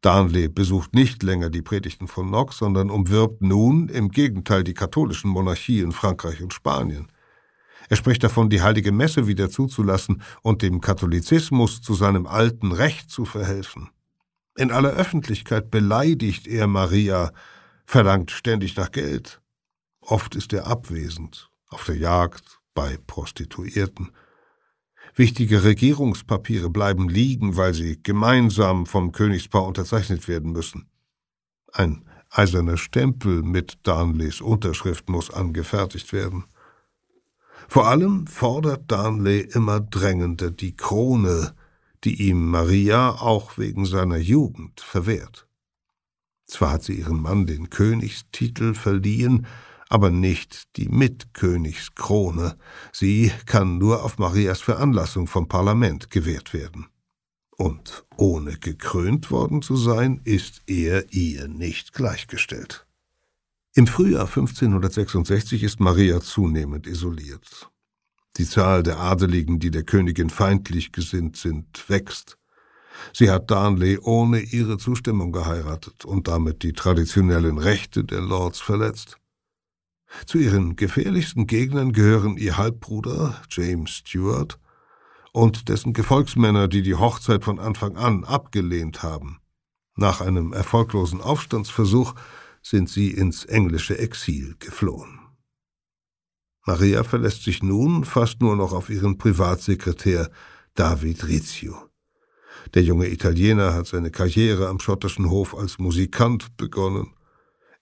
Darnley besucht nicht länger die Predigten von Knox, sondern umwirbt nun im Gegenteil die katholischen Monarchie in Frankreich und Spanien. Er spricht davon, die heilige Messe wieder zuzulassen und dem Katholizismus zu seinem alten Recht zu verhelfen. In aller Öffentlichkeit beleidigt er Maria, verlangt ständig nach Geld. Oft ist er abwesend, auf der Jagd, bei Prostituierten. Wichtige Regierungspapiere bleiben liegen, weil sie gemeinsam vom Königspaar unterzeichnet werden müssen. Ein eiserner Stempel mit Darnleys Unterschrift muss angefertigt werden. Vor allem fordert Darnley immer drängender die Krone, die ihm Maria auch wegen seiner Jugend verwehrt. Zwar hat sie ihrem Mann den Königstitel verliehen, aber nicht die Mitkönigskrone. Sie kann nur auf Marias Veranlassung vom Parlament gewährt werden. Und ohne gekrönt worden zu sein, ist er ihr nicht gleichgestellt. Im Frühjahr 1566 ist Maria zunehmend isoliert. Die Zahl der Adeligen, die der Königin feindlich gesinnt sind, wächst. Sie hat Darnley ohne ihre Zustimmung geheiratet und damit die traditionellen Rechte der Lords verletzt. Zu ihren gefährlichsten Gegnern gehören ihr Halbbruder James Stuart und dessen Gefolgsmänner, die die Hochzeit von Anfang an abgelehnt haben. Nach einem erfolglosen Aufstandsversuch sind sie ins englische Exil geflohen. Maria verlässt sich nun fast nur noch auf ihren Privatsekretär David Rizio. Der junge Italiener hat seine Karriere am schottischen Hof als Musikant begonnen.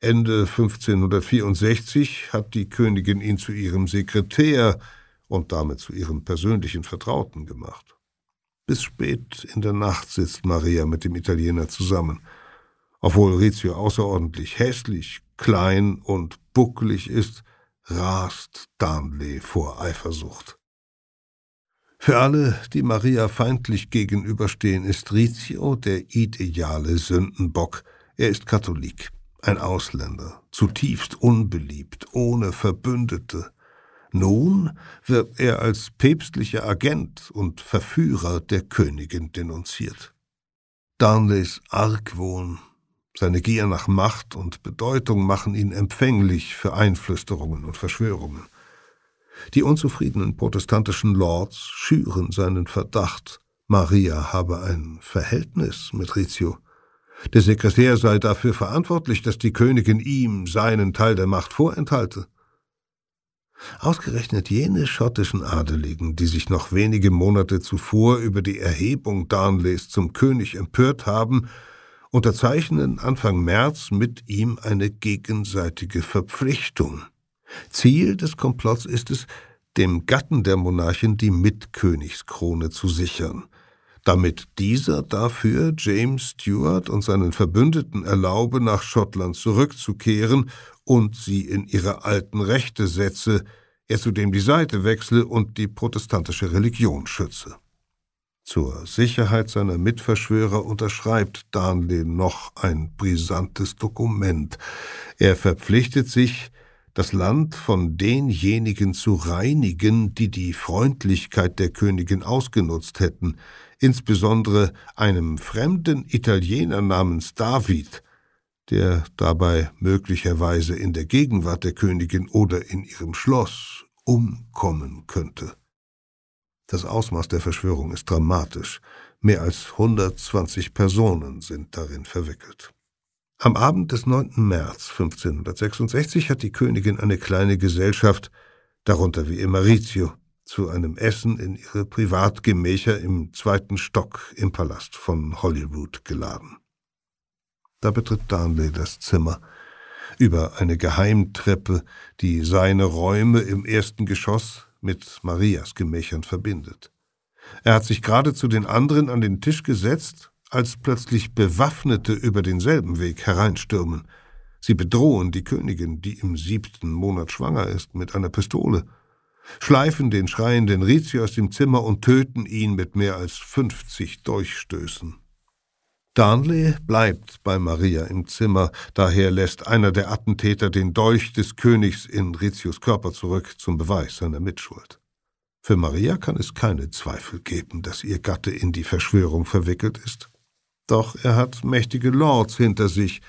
Ende 1564 hat die Königin ihn zu ihrem Sekretär und damit zu ihrem persönlichen Vertrauten gemacht. Bis spät in der Nacht sitzt Maria mit dem Italiener zusammen. Obwohl Rizio außerordentlich hässlich, klein und bucklig ist, rast Darnley vor Eifersucht. Für alle, die Maria feindlich gegenüberstehen, ist Rizio der ideale Sündenbock. Er ist Katholik, ein Ausländer, zutiefst unbeliebt, ohne Verbündete. Nun wird er als päpstlicher Agent und Verführer der Königin denunziert. Darnleys Argwohn, seine Gier nach Macht und Bedeutung machen ihn empfänglich für Einflüsterungen und Verschwörungen. Die unzufriedenen protestantischen Lords schüren seinen Verdacht, Maria habe ein Verhältnis mit Rizzio. Der Sekretär sei dafür verantwortlich, dass die Königin ihm seinen Teil der Macht vorenthalte. Ausgerechnet jene schottischen Adeligen, die sich noch wenige Monate zuvor über die Erhebung Darnleys zum König empört haben, unterzeichnen Anfang März mit ihm eine gegenseitige Verpflichtung. Ziel des Komplotts ist es, dem Gatten der Monarchin die Mitkönigskrone zu sichern, damit dieser dafür James Stuart und seinen Verbündeten erlaube, nach Schottland zurückzukehren und sie in ihre alten Rechte setze, er zudem die Seite wechsle und die protestantische Religion schütze. Zur Sicherheit seiner Mitverschwörer unterschreibt Darnley noch ein brisantes Dokument. Er verpflichtet sich, das Land von denjenigen zu reinigen, die die Freundlichkeit der Königin ausgenutzt hätten, insbesondere einem fremden Italiener namens David, der dabei möglicherweise in der Gegenwart der Königin oder in ihrem Schloss umkommen könnte. Das Ausmaß der Verschwörung ist dramatisch. Mehr als 120 Personen sind darin verwickelt. Am Abend des 9. März 1566 hat die Königin eine kleine Gesellschaft, darunter wie immer Rizzio, zu einem Essen in ihre Privatgemächer im zweiten Stock im Palast von Holyrood geladen. Da betritt Darnley das Zimmer. Über eine Geheimtreppe, die seine Räume im ersten Geschoss mit Marias Gemächern verbindet. Er hat sich gerade zu den anderen an den Tisch gesetzt, als plötzlich Bewaffnete über denselben Weg hereinstürmen. Sie bedrohen die Königin, die im siebten Monat schwanger ist, mit einer Pistole, schleifen den schreienden Rizio aus dem Zimmer und töten ihn mit mehr als fünfzig Dolchstößen. Darnley bleibt bei Maria im Zimmer, daher lässt einer der Attentäter den Dolch des Königs in Rizius Körper zurück zum Beweis seiner Mitschuld. Für Maria kann es keine Zweifel geben, dass ihr Gatte in die Verschwörung verwickelt ist. Doch er hat mächtige Lords hinter sich,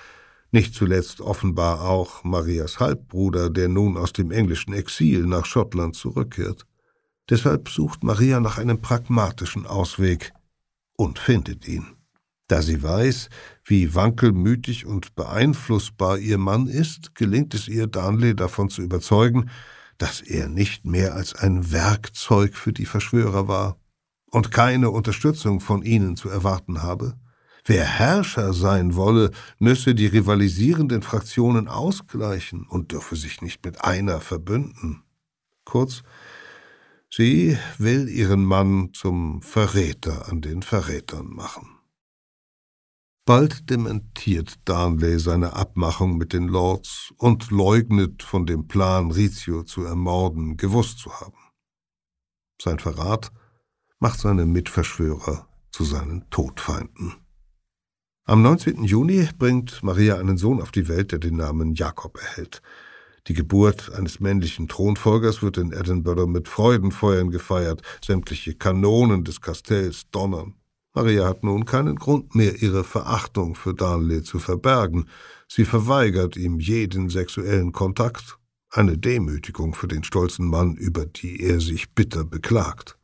nicht zuletzt offenbar auch Marias Halbbruder, der nun aus dem englischen Exil nach Schottland zurückkehrt. Deshalb sucht Maria nach einem pragmatischen Ausweg und findet ihn. Da sie weiß, wie wankelmütig und beeinflussbar ihr Mann ist, gelingt es ihr, Darnley davon zu überzeugen, dass er nicht mehr als ein Werkzeug für die Verschwörer war und keine Unterstützung von ihnen zu erwarten habe. Wer Herrscher sein wolle, müsse die rivalisierenden Fraktionen ausgleichen und dürfe sich nicht mit einer verbünden. Kurz, sie will ihren Mann zum Verräter an den Verrätern machen. Bald dementiert Darnley seine Abmachung mit den Lords und leugnet von dem Plan, Rizzio zu ermorden, gewusst zu haben. Sein Verrat macht seine Mitverschwörer zu seinen Todfeinden. Am 19. Juni bringt Maria einen Sohn auf die Welt, der den Namen Jakob erhält. Die Geburt eines männlichen Thronfolgers wird in Edinburgh mit Freudenfeuern gefeiert, sämtliche Kanonen des Kastells donnern. Maria hat nun keinen Grund mehr, ihre Verachtung für Darnley zu verbergen. Sie verweigert ihm jeden sexuellen Kontakt, eine Demütigung für den stolzen Mann, über die er sich bitter beklagt.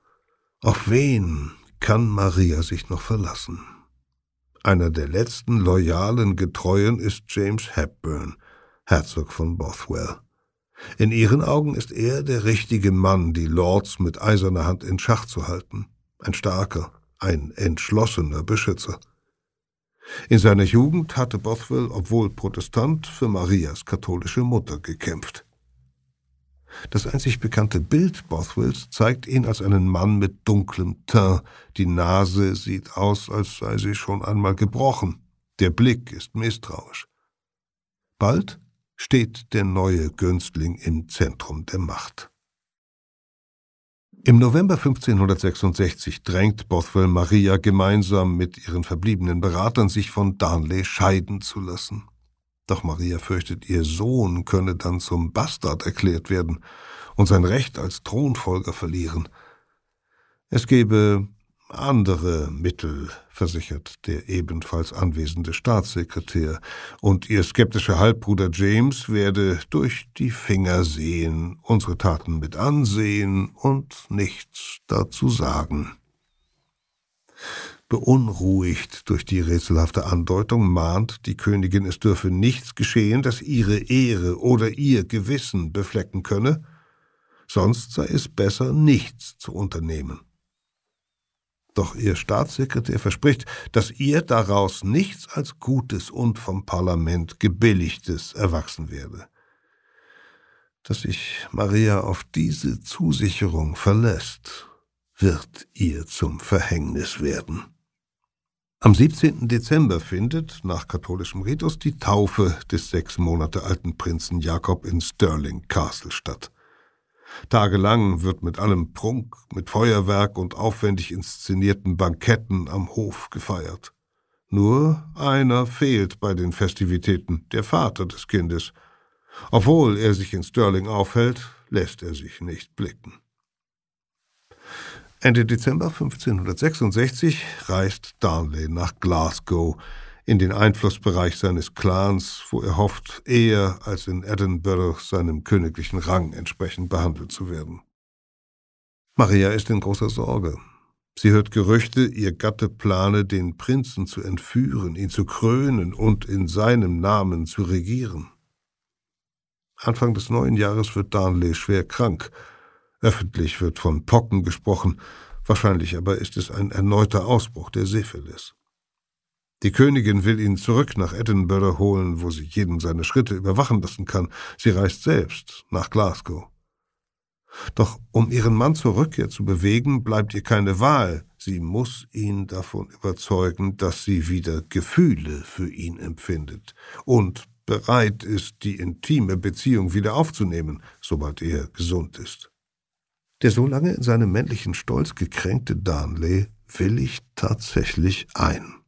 Auf wen kann Maria sich noch verlassen? Einer der letzten loyalen Getreuen ist James Hepburn, Herzog von Bothwell. In ihren Augen ist er der richtige Mann, die Lords mit eiserner Hand in Schach zu halten. Ein starker, ein entschlossener Beschützer. In seiner Jugend hatte Bothwell, obwohl Protestant, für Marias katholische Mutter gekämpft. Das einzig bekannte Bild Bothwells zeigt ihn als einen Mann mit dunklem Teint. Die Nase sieht aus, als sei sie schon einmal gebrochen. Der Blick ist misstrauisch. Bald steht der neue Günstling im Zentrum der Macht. Im November 1566 drängt Bothwell Maria gemeinsam mit ihren verbliebenen Beratern, sich von Darnley scheiden zu lassen. Doch Maria fürchtet, ihr Sohn könne dann zum Bastard erklärt werden und sein Recht als Thronfolger verlieren. Es gebe andere Mittel, versichert der ebenfalls anwesende Staatssekretär, und ihr skeptischer Halbbruder James werde durch die Finger sehen, unsere Taten mit ansehen und nichts dazu sagen. Beunruhigt durch die rätselhafte Andeutung mahnt die Königin, es dürfe nichts geschehen, das ihre Ehre oder ihr Gewissen beflecken könne, sonst sei es besser, nichts zu unternehmen. Doch ihr Staatssekretär verspricht, dass ihr daraus nichts als Gutes und vom Parlament Gebilligtes erwachsen werde. Dass sich Maria auf diese Zusicherung verlässt, wird ihr zum Verhängnis werden. Am 17. Dezember findet, nach katholischem Ritus, die Taufe des sechs Monate alten Prinzen Jakob in Stirling Castle statt. Tagelang wird mit allem Prunk, mit Feuerwerk und aufwendig inszenierten Banketten am Hof gefeiert. Nur einer fehlt bei den Festivitäten, der Vater des Kindes. Obwohl er sich in Stirling aufhält, lässt er sich nicht blicken. Ende Dezember 1566 reist Darnley nach Glasgow, in den Einflussbereich seines Clans, wo er hofft, eher als in Edinburgh seinem königlichen Rang entsprechend behandelt zu werden. Maria ist in großer Sorge. Sie hört Gerüchte, ihr Gatte plane, den Prinzen zu entführen, ihn zu krönen und in seinem Namen zu regieren. Anfang des neuen Jahres wird Darnley schwer krank. Öffentlich wird von Pocken gesprochen, wahrscheinlich aber ist es ein erneuter Ausbruch der Syphilis. Die Königin will ihn zurück nach Edinburgh holen, wo sie jeden seine Schritte überwachen lassen kann. Sie reist selbst nach Glasgow. Doch um ihren Mann zur Rückkehr zu bewegen, bleibt ihr keine Wahl. Sie muss ihn davon überzeugen, dass sie wieder Gefühle für ihn empfindet und bereit ist, die intime Beziehung wieder aufzunehmen, sobald er gesund ist. Der so lange in seinem männlichen Stolz gekränkte Darnley willigt tatsächlich ein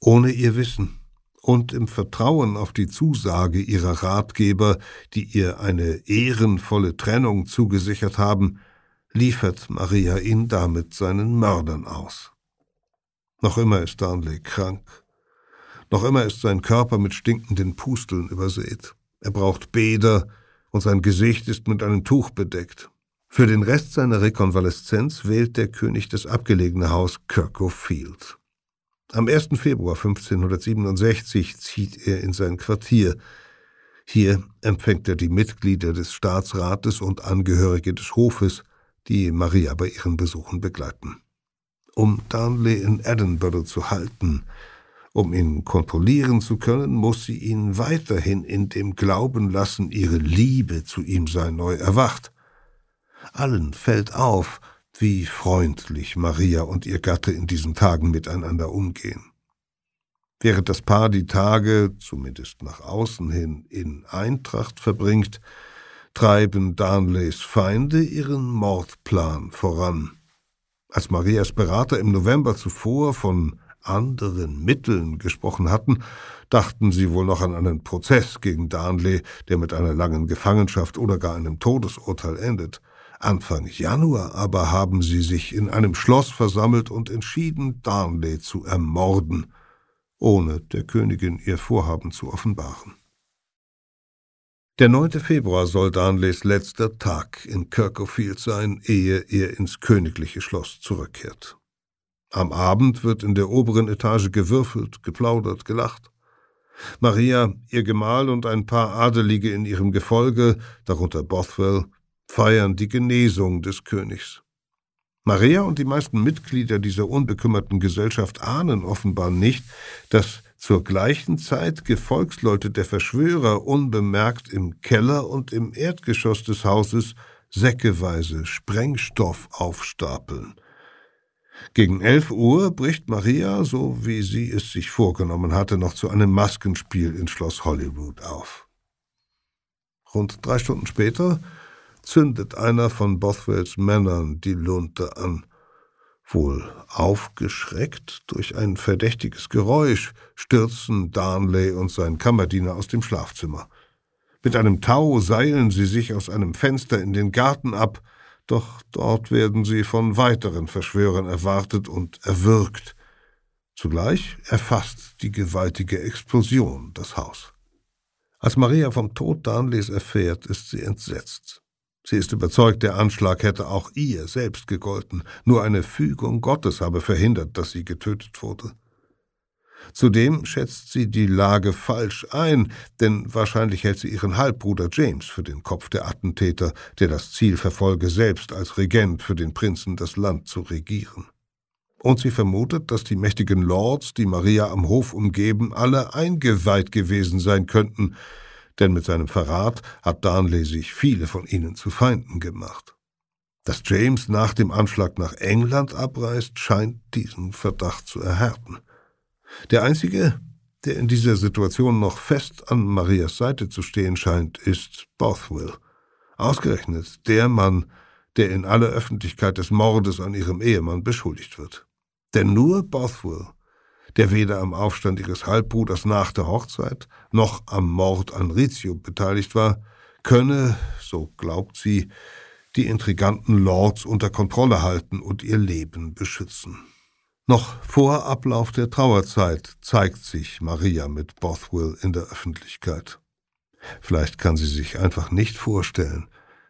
ohne ihr Wissen und im Vertrauen auf die Zusage ihrer Ratgeber, die ihr eine ehrenvolle Trennung zugesichert haben, liefert Maria ihn damit seinen Mördern aus. Noch immer ist Darnley krank. Noch immer ist sein Körper mit stinkenden Pusteln übersät. Er braucht Bäder und sein Gesicht ist mit einem Tuch bedeckt. Für den Rest seiner Rekonvaleszenz wählt der König das abgelegene Haus Kirkhope Field. Am 1. Februar 1567 zieht er in sein Quartier. Hier empfängt er die Mitglieder des Staatsrates und Angehörige des Hofes, die Maria bei ihren Besuchen begleiten. Um Darnley in Edinburgh zu halten, um ihn kontrollieren zu können, muss sie ihn weiterhin in dem Glauben lassen, ihre Liebe zu ihm sei neu erwacht. Allen fällt auf, wie freundlich Maria und ihr Gatte in diesen Tagen miteinander umgehen. Während das Paar die Tage, zumindest nach außen hin, in Eintracht verbringt, treiben Darnleys Feinde ihren Mordplan voran. Als Marias Berater im November zuvor von anderen Mitteln gesprochen hatten, dachten sie wohl noch an einen Prozess gegen Darnley, der mit einer langen Gefangenschaft oder gar einem Todesurteil endet. Anfang Januar aber haben sie sich in einem Schloss versammelt und entschieden, Darnley zu ermorden, ohne der Königin ihr Vorhaben zu offenbaren. Der 9. Februar soll Darnleys letzter Tag in Kirkhofield sein, ehe er ins königliche Schloss zurückkehrt. Am Abend wird in der oberen Etage gewürfelt, geplaudert, gelacht. Maria, ihr Gemahl und ein paar Adelige in ihrem Gefolge, darunter Bothwell, feiern die Genesung des Königs. Maria und die meisten Mitglieder dieser unbekümmerten Gesellschaft ahnen offenbar nicht, dass zur gleichen Zeit Gefolgsleute der Verschwörer unbemerkt im Keller und im Erdgeschoss des Hauses säckeweise Sprengstoff aufstapeln. Gegen elf Uhr bricht Maria, so wie sie es sich vorgenommen hatte, noch zu einem Maskenspiel in Schloss Hollywood auf. Rund drei Stunden später zündet einer von Bothwells Männern die Lunte an. Wohl aufgeschreckt durch ein verdächtiges Geräusch stürzen Darnley und sein Kammerdiener aus dem Schlafzimmer. Mit einem Tau seilen sie sich aus einem Fenster in den Garten ab, doch dort werden sie von weiteren Verschwörern erwartet und erwürgt. Zugleich erfasst die gewaltige Explosion das Haus. Als Maria vom Tod Darnleys erfährt, ist sie entsetzt. Sie ist überzeugt, der Anschlag hätte auch ihr selbst gegolten, nur eine Fügung Gottes habe verhindert, dass sie getötet wurde. Zudem schätzt sie die Lage falsch ein, denn wahrscheinlich hält sie ihren Halbbruder James für den Kopf der Attentäter, der das Ziel verfolge, selbst als Regent für den Prinzen das Land zu regieren. Und sie vermutet, dass die mächtigen Lords, die Maria am Hof umgeben, alle eingeweiht gewesen sein könnten, denn mit seinem Verrat hat Darnley sich viele von ihnen zu Feinden gemacht. Dass James nach dem Anschlag nach England abreist, scheint diesen Verdacht zu erhärten. Der einzige, der in dieser Situation noch fest an Marias Seite zu stehen scheint, ist Bothwell. Ausgerechnet der Mann, der in aller Öffentlichkeit des Mordes an ihrem Ehemann beschuldigt wird. Denn nur Bothwell der weder am Aufstand ihres Halbbruders nach der Hochzeit noch am Mord an Rizzio beteiligt war, könne, so glaubt sie, die intriganten Lords unter Kontrolle halten und ihr Leben beschützen. Noch vor Ablauf der Trauerzeit zeigt sich Maria mit Bothwell in der Öffentlichkeit. Vielleicht kann sie sich einfach nicht vorstellen,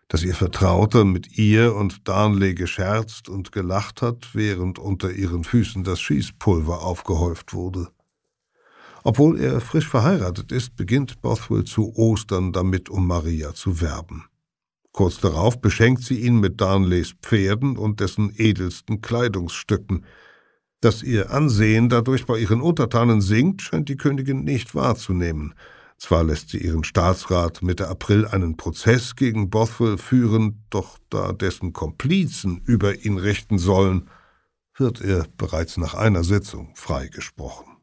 dass ihr Vertrauter mit ihr und Darnley gescherzt und gelacht hat, während unter ihren Füßen das Schießpulver aufgehäuft wurde. Obwohl er frisch verheiratet ist, beginnt Bothwell zu Ostern damit, um Maria zu werben. Kurz darauf beschenkt sie ihn mit Darnleys Pferden und dessen edelsten Kleidungsstücken. Dass ihr Ansehen dadurch bei ihren Untertanen sinkt, scheint die Königin nicht wahrzunehmen – zwar lässt sie ihren Staatsrat Mitte April einen Prozess gegen Bothwell führen, doch da dessen Komplizen über ihn richten sollen, wird er bereits nach einer Sitzung freigesprochen.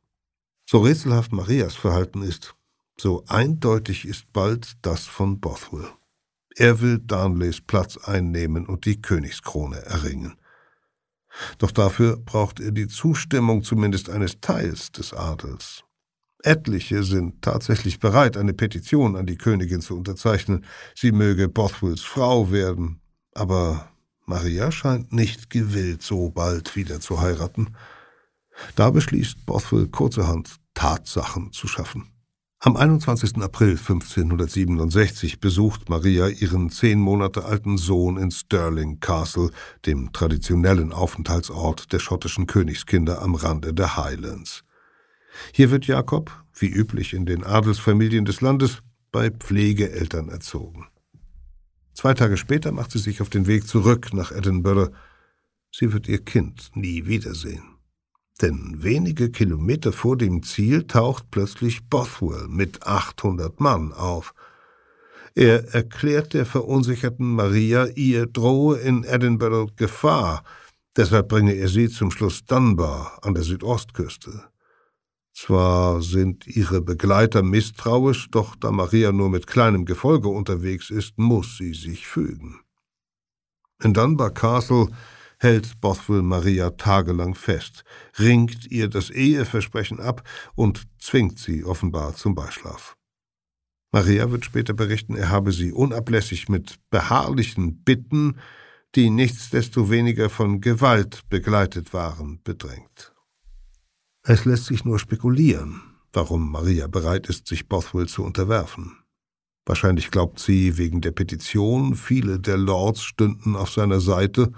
So rätselhaft Marias Verhalten ist, so eindeutig ist bald das von Bothwell. Er will Darnleys Platz einnehmen und die Königskrone erringen. Doch dafür braucht er die Zustimmung zumindest eines Teils des Adels. Etliche sind tatsächlich bereit, eine Petition an die Königin zu unterzeichnen, sie möge Bothwells Frau werden, aber Maria scheint nicht gewillt, so bald wieder zu heiraten. Da beschließt Bothwell kurzerhand, Tatsachen zu schaffen. Am 21. April 1567 besucht Maria ihren zehn Monate alten Sohn in Stirling Castle, dem traditionellen Aufenthaltsort der schottischen Königskinder am Rande der Highlands. Hier wird Jakob, wie üblich in den Adelsfamilien des Landes, bei Pflegeeltern erzogen. Zwei Tage später macht sie sich auf den Weg zurück nach Edinburgh. Sie wird ihr Kind nie wiedersehen. Denn wenige Kilometer vor dem Ziel taucht plötzlich Bothwell mit 800 Mann auf. Er erklärt der verunsicherten Maria, ihr drohe in Edinburgh Gefahr, deshalb bringe er sie zum Schloss Dunbar an der Südostküste. Zwar sind ihre Begleiter misstrauisch, doch da Maria nur mit kleinem Gefolge unterwegs ist, muss sie sich fügen. In Dunbar Castle hält Bothwell Maria tagelang fest, ringt ihr das Eheversprechen ab und zwingt sie offenbar zum Beischlaf. Maria wird später berichten, er habe sie unablässig mit beharrlichen Bitten, die nichtsdestoweniger von Gewalt begleitet waren, bedrängt. Es lässt sich nur spekulieren, warum Maria bereit ist, sich Bothwell zu unterwerfen. Wahrscheinlich glaubt sie, wegen der Petition, viele der Lords stünden auf seiner Seite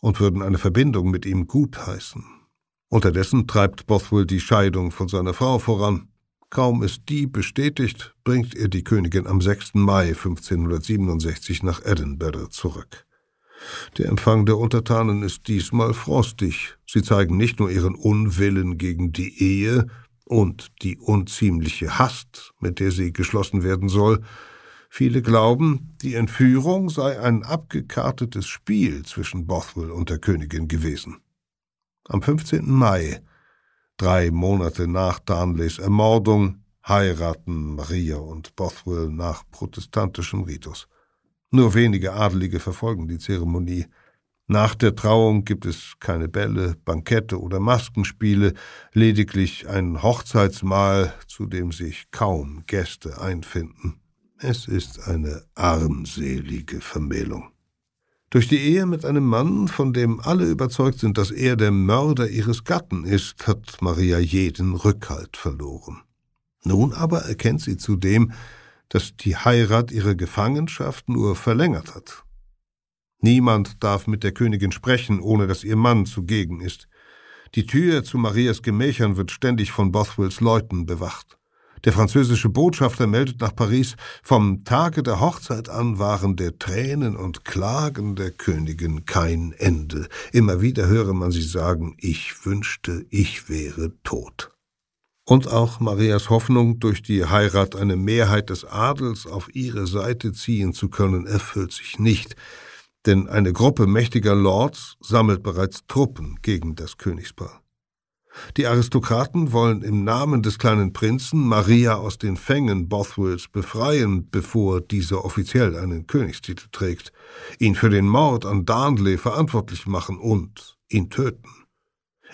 und würden eine Verbindung mit ihm gutheißen. Unterdessen treibt Bothwell die Scheidung von seiner Frau voran. Kaum ist die bestätigt, bringt er die Königin am 6. Mai 1567 nach Edinburgh zurück. Der Empfang der Untertanen ist diesmal frostig. Sie zeigen nicht nur ihren Unwillen gegen die Ehe und die unziemliche Hast, mit der sie geschlossen werden soll, Viele glauben, die Entführung sei ein abgekartetes Spiel zwischen Bothwell und der Königin gewesen. Am 15. Mai, drei Monate nach Darnleys Ermordung, heiraten Maria und Bothwell nach protestantischem Ritus. Nur wenige Adelige verfolgen die Zeremonie. Nach der Trauung gibt es keine Bälle, Bankette oder Maskenspiele, lediglich ein Hochzeitsmahl, zu dem sich kaum Gäste einfinden. Es ist eine armselige Vermählung. Durch die Ehe mit einem Mann, von dem alle überzeugt sind, dass er der Mörder ihres Gatten ist, hat Maria jeden Rückhalt verloren. Nun aber erkennt sie zudem, dass die Heirat ihre Gefangenschaft nur verlängert hat. Niemand darf mit der Königin sprechen, ohne dass ihr Mann zugegen ist. Die Tür zu Marias Gemächern wird ständig von Bothwells Leuten bewacht. Der französische Botschafter meldet nach Paris, vom Tage der Hochzeit an waren der Tränen und Klagen der Königin kein Ende. Immer wieder höre man sie sagen, ich wünschte, ich wäre tot. Und auch Marias Hoffnung, durch die Heirat eine Mehrheit des Adels auf ihre Seite ziehen zu können, erfüllt sich nicht denn eine Gruppe mächtiger Lords sammelt bereits Truppen gegen das Königspaar. Die Aristokraten wollen im Namen des kleinen Prinzen Maria aus den Fängen Bothwells befreien, bevor dieser offiziell einen Königstitel trägt, ihn für den Mord an Darnley verantwortlich machen und ihn töten.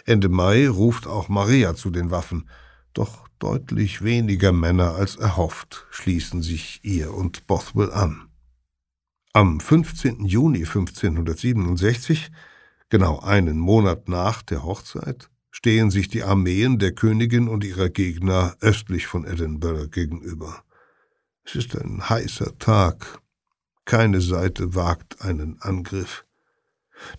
Ende Mai ruft auch Maria zu den Waffen, doch deutlich weniger Männer als erhofft schließen sich ihr und Bothwell an. Am 15. Juni 1567, genau einen Monat nach der Hochzeit, stehen sich die Armeen der Königin und ihrer Gegner östlich von Edinburgh gegenüber. Es ist ein heißer Tag. Keine Seite wagt einen Angriff.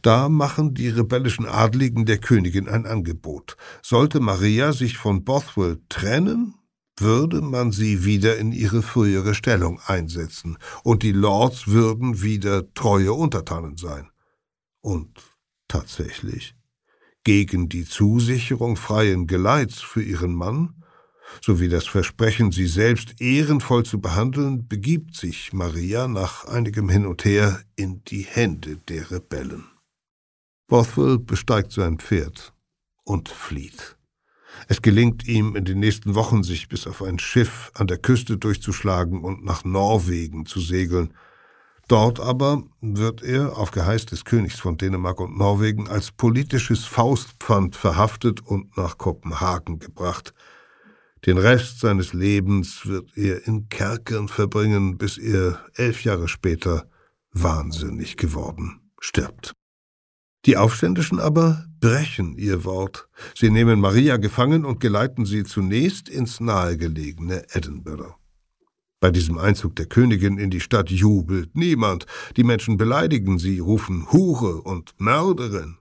Da machen die rebellischen Adligen der Königin ein Angebot. Sollte Maria sich von Bothwell trennen, würde man sie wieder in ihre frühere Stellung einsetzen, und die Lords würden wieder treue Untertanen sein. Und tatsächlich, gegen die Zusicherung freien Geleits für ihren Mann, sowie das Versprechen, sie selbst ehrenvoll zu behandeln, begibt sich Maria nach einigem Hin und Her in die Hände der Rebellen. Bothwell besteigt sein Pferd und flieht. Es gelingt ihm in den nächsten Wochen, sich bis auf ein Schiff an der Küste durchzuschlagen und nach Norwegen zu segeln. Dort aber wird er auf Geheiß des Königs von Dänemark und Norwegen als politisches Faustpfand verhaftet und nach Kopenhagen gebracht. Den Rest seines Lebens wird er in Kerkern verbringen, bis er elf Jahre später wahnsinnig geworden stirbt. Die Aufständischen aber brechen ihr Wort. Sie nehmen Maria gefangen und geleiten sie zunächst ins nahegelegene Edinburgh. Bei diesem Einzug der Königin in die Stadt jubelt niemand. Die Menschen beleidigen sie, rufen Hure und Mörderin.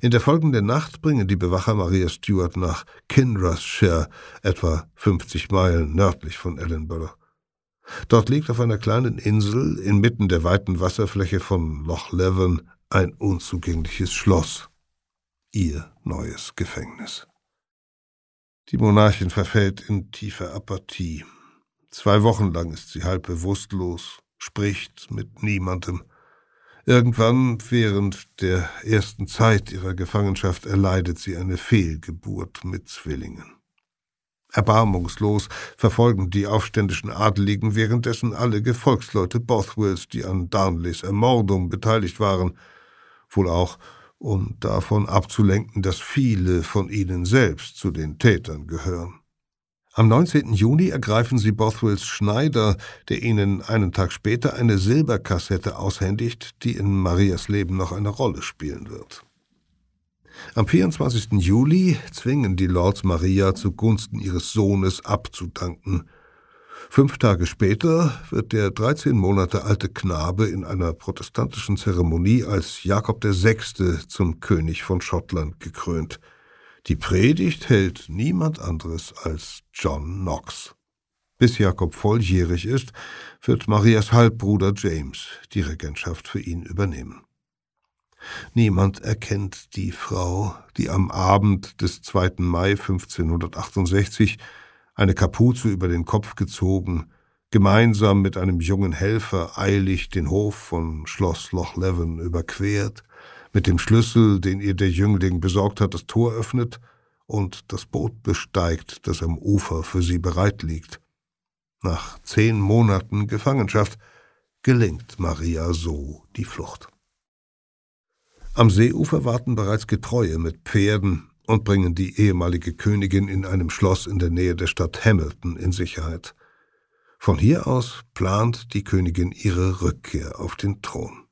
In der folgenden Nacht bringen die Bewacher Maria Stuart nach Kinrossshire, etwa 50 Meilen nördlich von Edinburgh. Dort liegt auf einer kleinen Insel inmitten der weiten Wasserfläche von Loch Leven ein unzugängliches Schloss, ihr neues Gefängnis. Die Monarchin verfällt in tiefe Apathie. Zwei Wochen lang ist sie halb bewusstlos, spricht mit niemandem. Irgendwann während der ersten Zeit ihrer Gefangenschaft erleidet sie eine Fehlgeburt mit Zwillingen. Erbarmungslos verfolgen die aufständischen Adeligen währenddessen alle Gefolgsleute Bothwells, die an Darnleys Ermordung beteiligt waren, wohl auch um davon abzulenken, dass viele von ihnen selbst zu den Tätern gehören. Am 19. Juni ergreifen sie Bothwells Schneider, der ihnen einen Tag später eine Silberkassette aushändigt, die in Marias Leben noch eine Rolle spielen wird. Am 24. Juli zwingen die Lords Maria zugunsten ihres Sohnes abzudanken, Fünf Tage später wird der 13 Monate alte Knabe in einer protestantischen Zeremonie als Jakob VI. zum König von Schottland gekrönt. Die Predigt hält niemand anderes als John Knox. Bis Jakob volljährig ist, wird Marias Halbbruder James die Regentschaft für ihn übernehmen. Niemand erkennt die Frau, die am Abend des 2. Mai 1568 eine Kapuze über den Kopf gezogen, gemeinsam mit einem jungen Helfer eilig den Hof von Schloss Loch Leven überquert, mit dem Schlüssel, den ihr der Jüngling besorgt hat, das Tor öffnet und das Boot besteigt, das am Ufer für sie bereit liegt. Nach zehn Monaten Gefangenschaft gelingt Maria so die Flucht. Am Seeufer warten bereits Getreue mit Pferden und bringen die ehemalige Königin in einem Schloss in der Nähe der Stadt Hamilton in Sicherheit. Von hier aus plant die Königin ihre Rückkehr auf den Thron.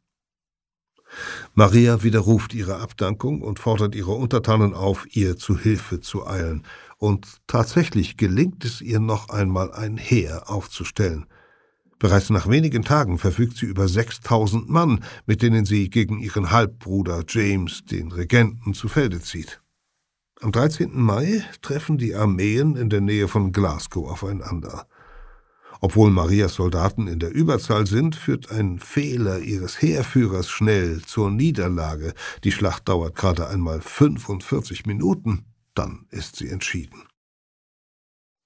Maria widerruft ihre Abdankung und fordert ihre Untertanen auf, ihr zu Hilfe zu eilen, und tatsächlich gelingt es ihr noch einmal ein Heer aufzustellen – Bereits nach wenigen Tagen verfügt sie über 6000 Mann, mit denen sie gegen ihren Halbbruder James, den Regenten, zu Felde zieht. Am 13. Mai treffen die Armeen in der Nähe von Glasgow aufeinander. Obwohl Marias Soldaten in der Überzahl sind, führt ein Fehler ihres Heerführers schnell zur Niederlage. Die Schlacht dauert gerade einmal 45 Minuten, dann ist sie entschieden.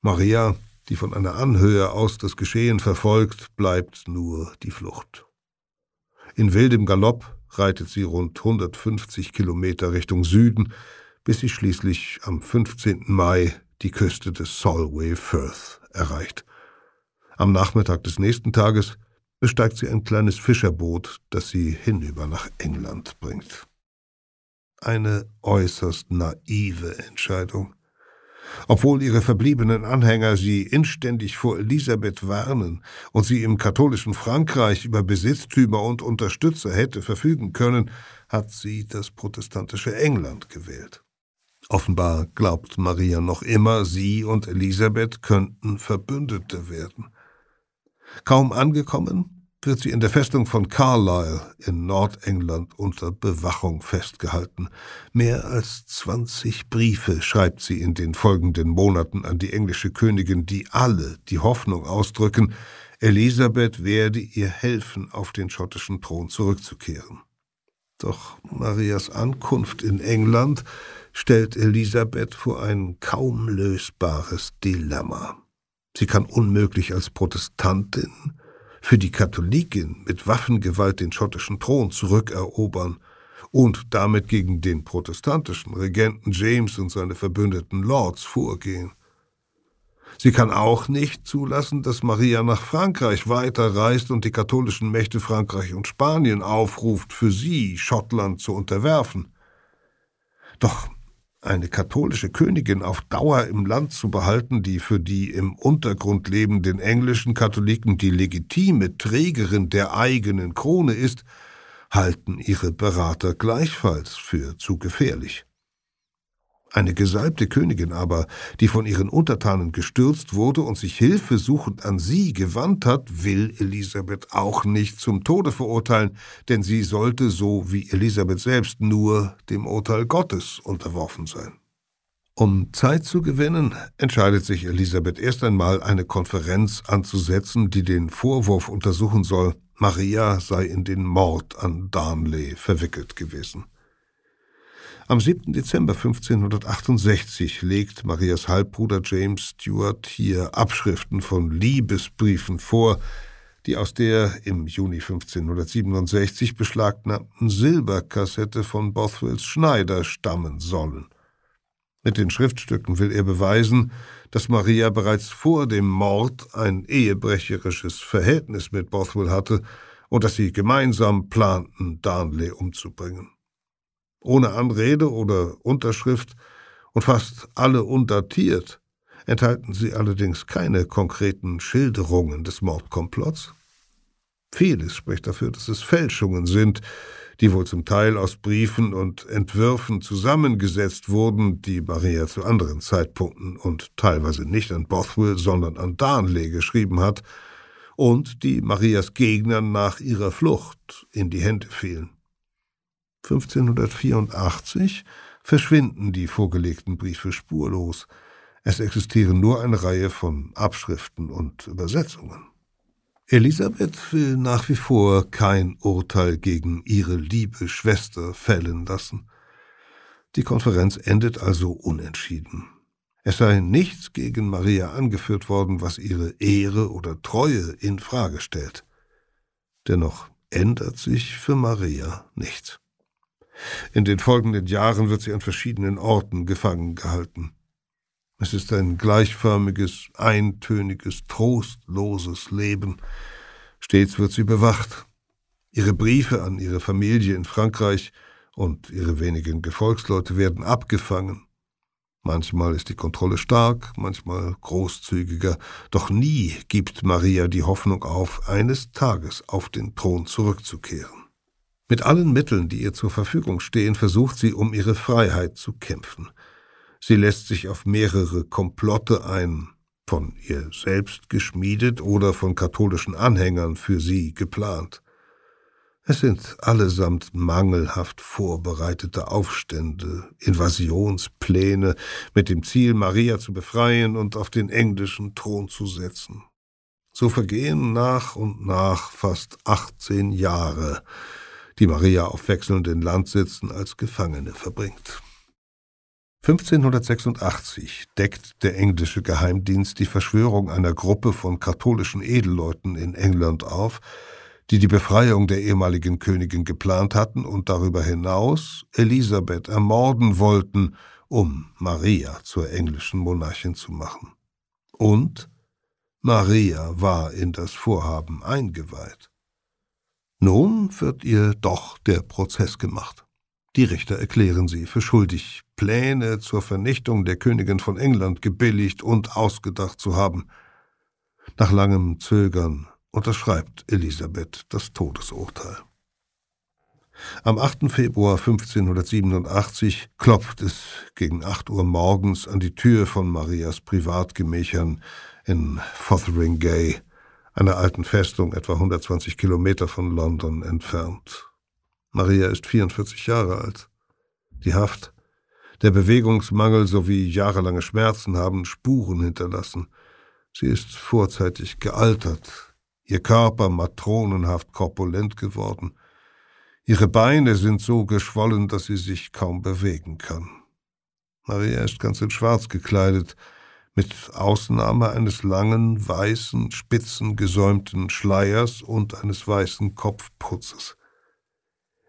Maria die von einer Anhöhe aus das Geschehen verfolgt, bleibt nur die Flucht. In wildem Galopp reitet sie rund 150 Kilometer Richtung Süden, bis sie schließlich am 15. Mai die Küste des Solway Firth erreicht. Am Nachmittag des nächsten Tages besteigt sie ein kleines Fischerboot, das sie hinüber nach England bringt. Eine äußerst naive Entscheidung. Obwohl ihre verbliebenen Anhänger sie inständig vor Elisabeth warnen und sie im katholischen Frankreich über Besitztümer und Unterstützer hätte verfügen können, hat sie das protestantische England gewählt. Offenbar glaubt Maria noch immer, sie und Elisabeth könnten Verbündete werden. Kaum angekommen, wird sie in der Festung von Carlisle in Nordengland unter Bewachung festgehalten. Mehr als zwanzig Briefe schreibt sie in den folgenden Monaten an die englische Königin, die alle die Hoffnung ausdrücken, Elisabeth werde ihr helfen, auf den schottischen Thron zurückzukehren. Doch Marias Ankunft in England stellt Elisabeth vor ein kaum lösbares Dilemma. Sie kann unmöglich als Protestantin für die Katholikin mit Waffengewalt den schottischen Thron zurückerobern und damit gegen den protestantischen Regenten James und seine verbündeten Lords vorgehen. Sie kann auch nicht zulassen, dass Maria nach Frankreich weiterreist und die katholischen Mächte Frankreich und Spanien aufruft, für sie Schottland zu unterwerfen. Doch eine katholische Königin auf Dauer im Land zu behalten, die für die im Untergrund lebenden englischen Katholiken die legitime Trägerin der eigenen Krone ist, halten ihre Berater gleichfalls für zu gefährlich. Eine gesalbte Königin aber, die von ihren Untertanen gestürzt wurde und sich hilfesuchend an sie gewandt hat, will Elisabeth auch nicht zum Tode verurteilen, denn sie sollte, so wie Elisabeth selbst, nur dem Urteil Gottes unterworfen sein. Um Zeit zu gewinnen, entscheidet sich Elisabeth erst einmal, eine Konferenz anzusetzen, die den Vorwurf untersuchen soll, Maria sei in den Mord an Darnley verwickelt gewesen. Am 7. Dezember 1568 legt Marias Halbbruder James Stuart hier Abschriften von Liebesbriefen vor, die aus der im Juni 1567 beschlagnahmten Silberkassette von Bothwells Schneider stammen sollen. Mit den Schriftstücken will er beweisen, dass Maria bereits vor dem Mord ein ehebrecherisches Verhältnis mit Bothwell hatte und dass sie gemeinsam planten, Darnley umzubringen ohne Anrede oder Unterschrift und fast alle undatiert, enthalten sie allerdings keine konkreten Schilderungen des Mordkomplotts. Vieles spricht dafür, dass es Fälschungen sind, die wohl zum Teil aus Briefen und Entwürfen zusammengesetzt wurden, die Maria zu anderen Zeitpunkten und teilweise nicht an Bothwell, sondern an Darnley geschrieben hat, und die Marias Gegnern nach ihrer Flucht in die Hände fielen. 1584 verschwinden die vorgelegten Briefe spurlos. Es existieren nur eine Reihe von Abschriften und Übersetzungen. Elisabeth will nach wie vor kein Urteil gegen ihre liebe Schwester fällen lassen. Die Konferenz endet also unentschieden. Es sei nichts gegen Maria angeführt worden, was ihre Ehre oder Treue in Frage stellt. Dennoch ändert sich für Maria nichts. In den folgenden Jahren wird sie an verschiedenen Orten gefangen gehalten. Es ist ein gleichförmiges, eintöniges, trostloses Leben, Stets wird sie bewacht. Ihre Briefe an ihre Familie in Frankreich und ihre wenigen Gefolgsleute werden abgefangen. Manchmal ist die Kontrolle stark, manchmal großzügiger, doch nie gibt Maria die Hoffnung auf, eines Tages auf den Thron zurückzukehren. Mit allen Mitteln, die ihr zur Verfügung stehen, versucht sie, um ihre Freiheit zu kämpfen. Sie lässt sich auf mehrere Komplotte ein, von ihr selbst geschmiedet oder von katholischen Anhängern für sie geplant. Es sind allesamt mangelhaft vorbereitete Aufstände, Invasionspläne mit dem Ziel, Maria zu befreien und auf den englischen Thron zu setzen. So vergehen nach und nach fast 18 Jahre, die Maria auf wechselnden Landsitzen als Gefangene verbringt. 1586 deckt der englische Geheimdienst die Verschwörung einer Gruppe von katholischen Edelleuten in England auf, die die Befreiung der ehemaligen Königin geplant hatten und darüber hinaus Elisabeth ermorden wollten, um Maria zur englischen Monarchin zu machen. Und Maria war in das Vorhaben eingeweiht. Nun wird ihr doch der Prozess gemacht. Die Richter erklären sie für schuldig, Pläne zur Vernichtung der Königin von England gebilligt und ausgedacht zu haben. Nach langem Zögern unterschreibt Elisabeth das Todesurteil. Am 8. Februar 1587 klopft es gegen 8 Uhr morgens an die Tür von Marias Privatgemächern in Fotheringay einer alten Festung etwa 120 Kilometer von London entfernt. Maria ist 44 Jahre alt. Die Haft, der Bewegungsmangel sowie jahrelange Schmerzen haben Spuren hinterlassen. Sie ist vorzeitig gealtert, ihr Körper matronenhaft korpulent geworden. Ihre Beine sind so geschwollen, dass sie sich kaum bewegen kann. Maria ist ganz in Schwarz gekleidet, mit Ausnahme eines langen, weißen, spitzen, gesäumten Schleiers und eines weißen Kopfputzes.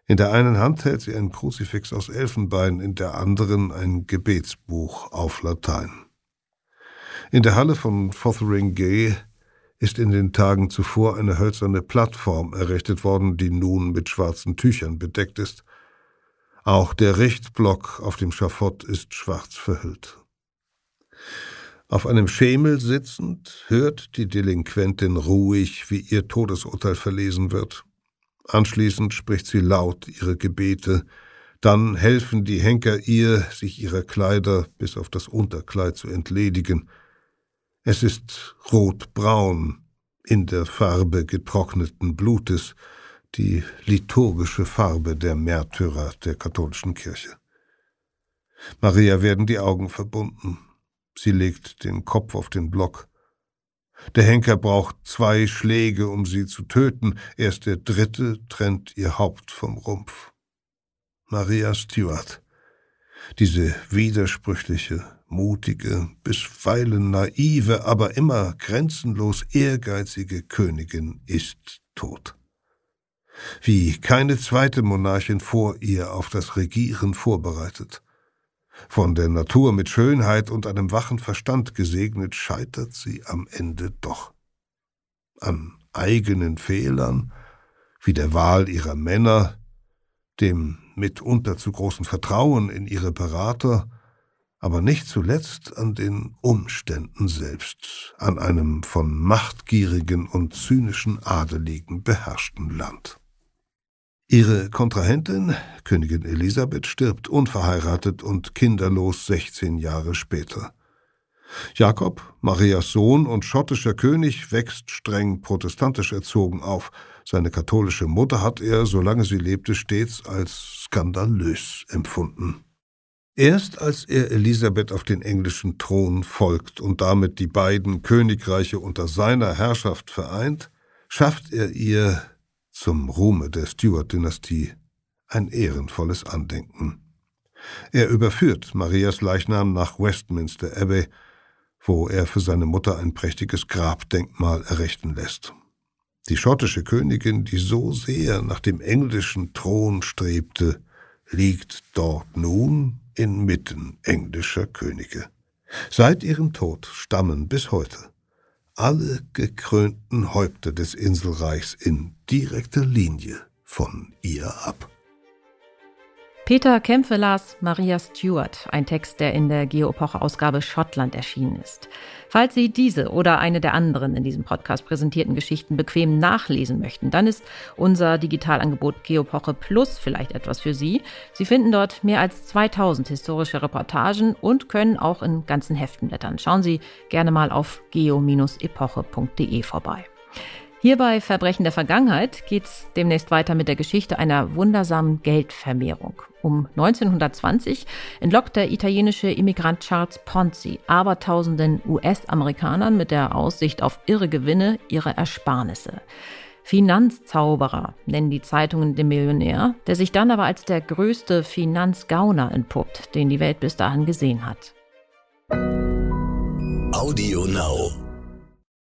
In der einen Hand hält sie ein Kruzifix aus Elfenbein, in der anderen ein Gebetsbuch auf Latein. In der Halle von Fotheringay ist in den Tagen zuvor eine hölzerne Plattform errichtet worden, die nun mit schwarzen Tüchern bedeckt ist. Auch der Richtblock auf dem Schafott ist schwarz verhüllt. Auf einem Schemel sitzend hört die Delinquentin ruhig, wie ihr Todesurteil verlesen wird. Anschließend spricht sie laut ihre Gebete, dann helfen die Henker ihr, sich ihrer Kleider bis auf das Unterkleid zu entledigen. Es ist rotbraun, in der Farbe getrockneten Blutes, die liturgische Farbe der Märtyrer der katholischen Kirche. Maria werden die Augen verbunden. Sie legt den Kopf auf den Block. Der Henker braucht zwei Schläge, um sie zu töten. Erst der dritte trennt ihr Haupt vom Rumpf. Maria Stuart. Diese widersprüchliche, mutige, bisweilen naive, aber immer grenzenlos ehrgeizige Königin ist tot. Wie keine zweite Monarchin vor ihr auf das Regieren vorbereitet. Von der Natur mit Schönheit und einem wachen Verstand gesegnet, scheitert sie am Ende doch. An eigenen Fehlern, wie der Wahl ihrer Männer, dem mitunter zu großen Vertrauen in ihre Berater, aber nicht zuletzt an den Umständen selbst, an einem von machtgierigen und zynischen Adeligen beherrschten Land. Ihre Kontrahentin, Königin Elisabeth, stirbt unverheiratet und kinderlos 16 Jahre später. Jakob, Marias Sohn und schottischer König, wächst streng protestantisch erzogen auf. Seine katholische Mutter hat er, solange sie lebte, stets als skandalös empfunden. Erst als er Elisabeth auf den englischen Thron folgt und damit die beiden Königreiche unter seiner Herrschaft vereint, schafft er ihr zum Ruhme der Stuart-Dynastie ein ehrenvolles Andenken. Er überführt Marias Leichnam nach Westminster Abbey, wo er für seine Mutter ein prächtiges Grabdenkmal errichten lässt. Die schottische Königin, die so sehr nach dem englischen Thron strebte, liegt dort nun inmitten englischer Könige. Seit ihrem Tod stammen bis heute alle gekrönten Häupter des Inselreichs in direkter Linie von ihr ab. Peter Kämpfe las Maria Stuart, ein Text, der in der Geoepoche-Ausgabe Schottland erschienen ist. Falls Sie diese oder eine der anderen in diesem Podcast präsentierten Geschichten bequem nachlesen möchten, dann ist unser Digitalangebot Geopoche Plus vielleicht etwas für Sie. Sie finden dort mehr als 2000 historische Reportagen und können auch in ganzen Heften blättern. Schauen Sie gerne mal auf geo-epoche.de vorbei. Hier bei Verbrechen der Vergangenheit geht es demnächst weiter mit der Geschichte einer wundersamen Geldvermehrung. Um 1920 entlockt der italienische Immigrant Charles Ponzi abertausenden US-Amerikanern mit der Aussicht auf irre Gewinne ihre Ersparnisse. Finanzzauberer nennen die Zeitungen den Millionär, der sich dann aber als der größte Finanzgauner entpuppt, den die Welt bis dahin gesehen hat. Audio Now.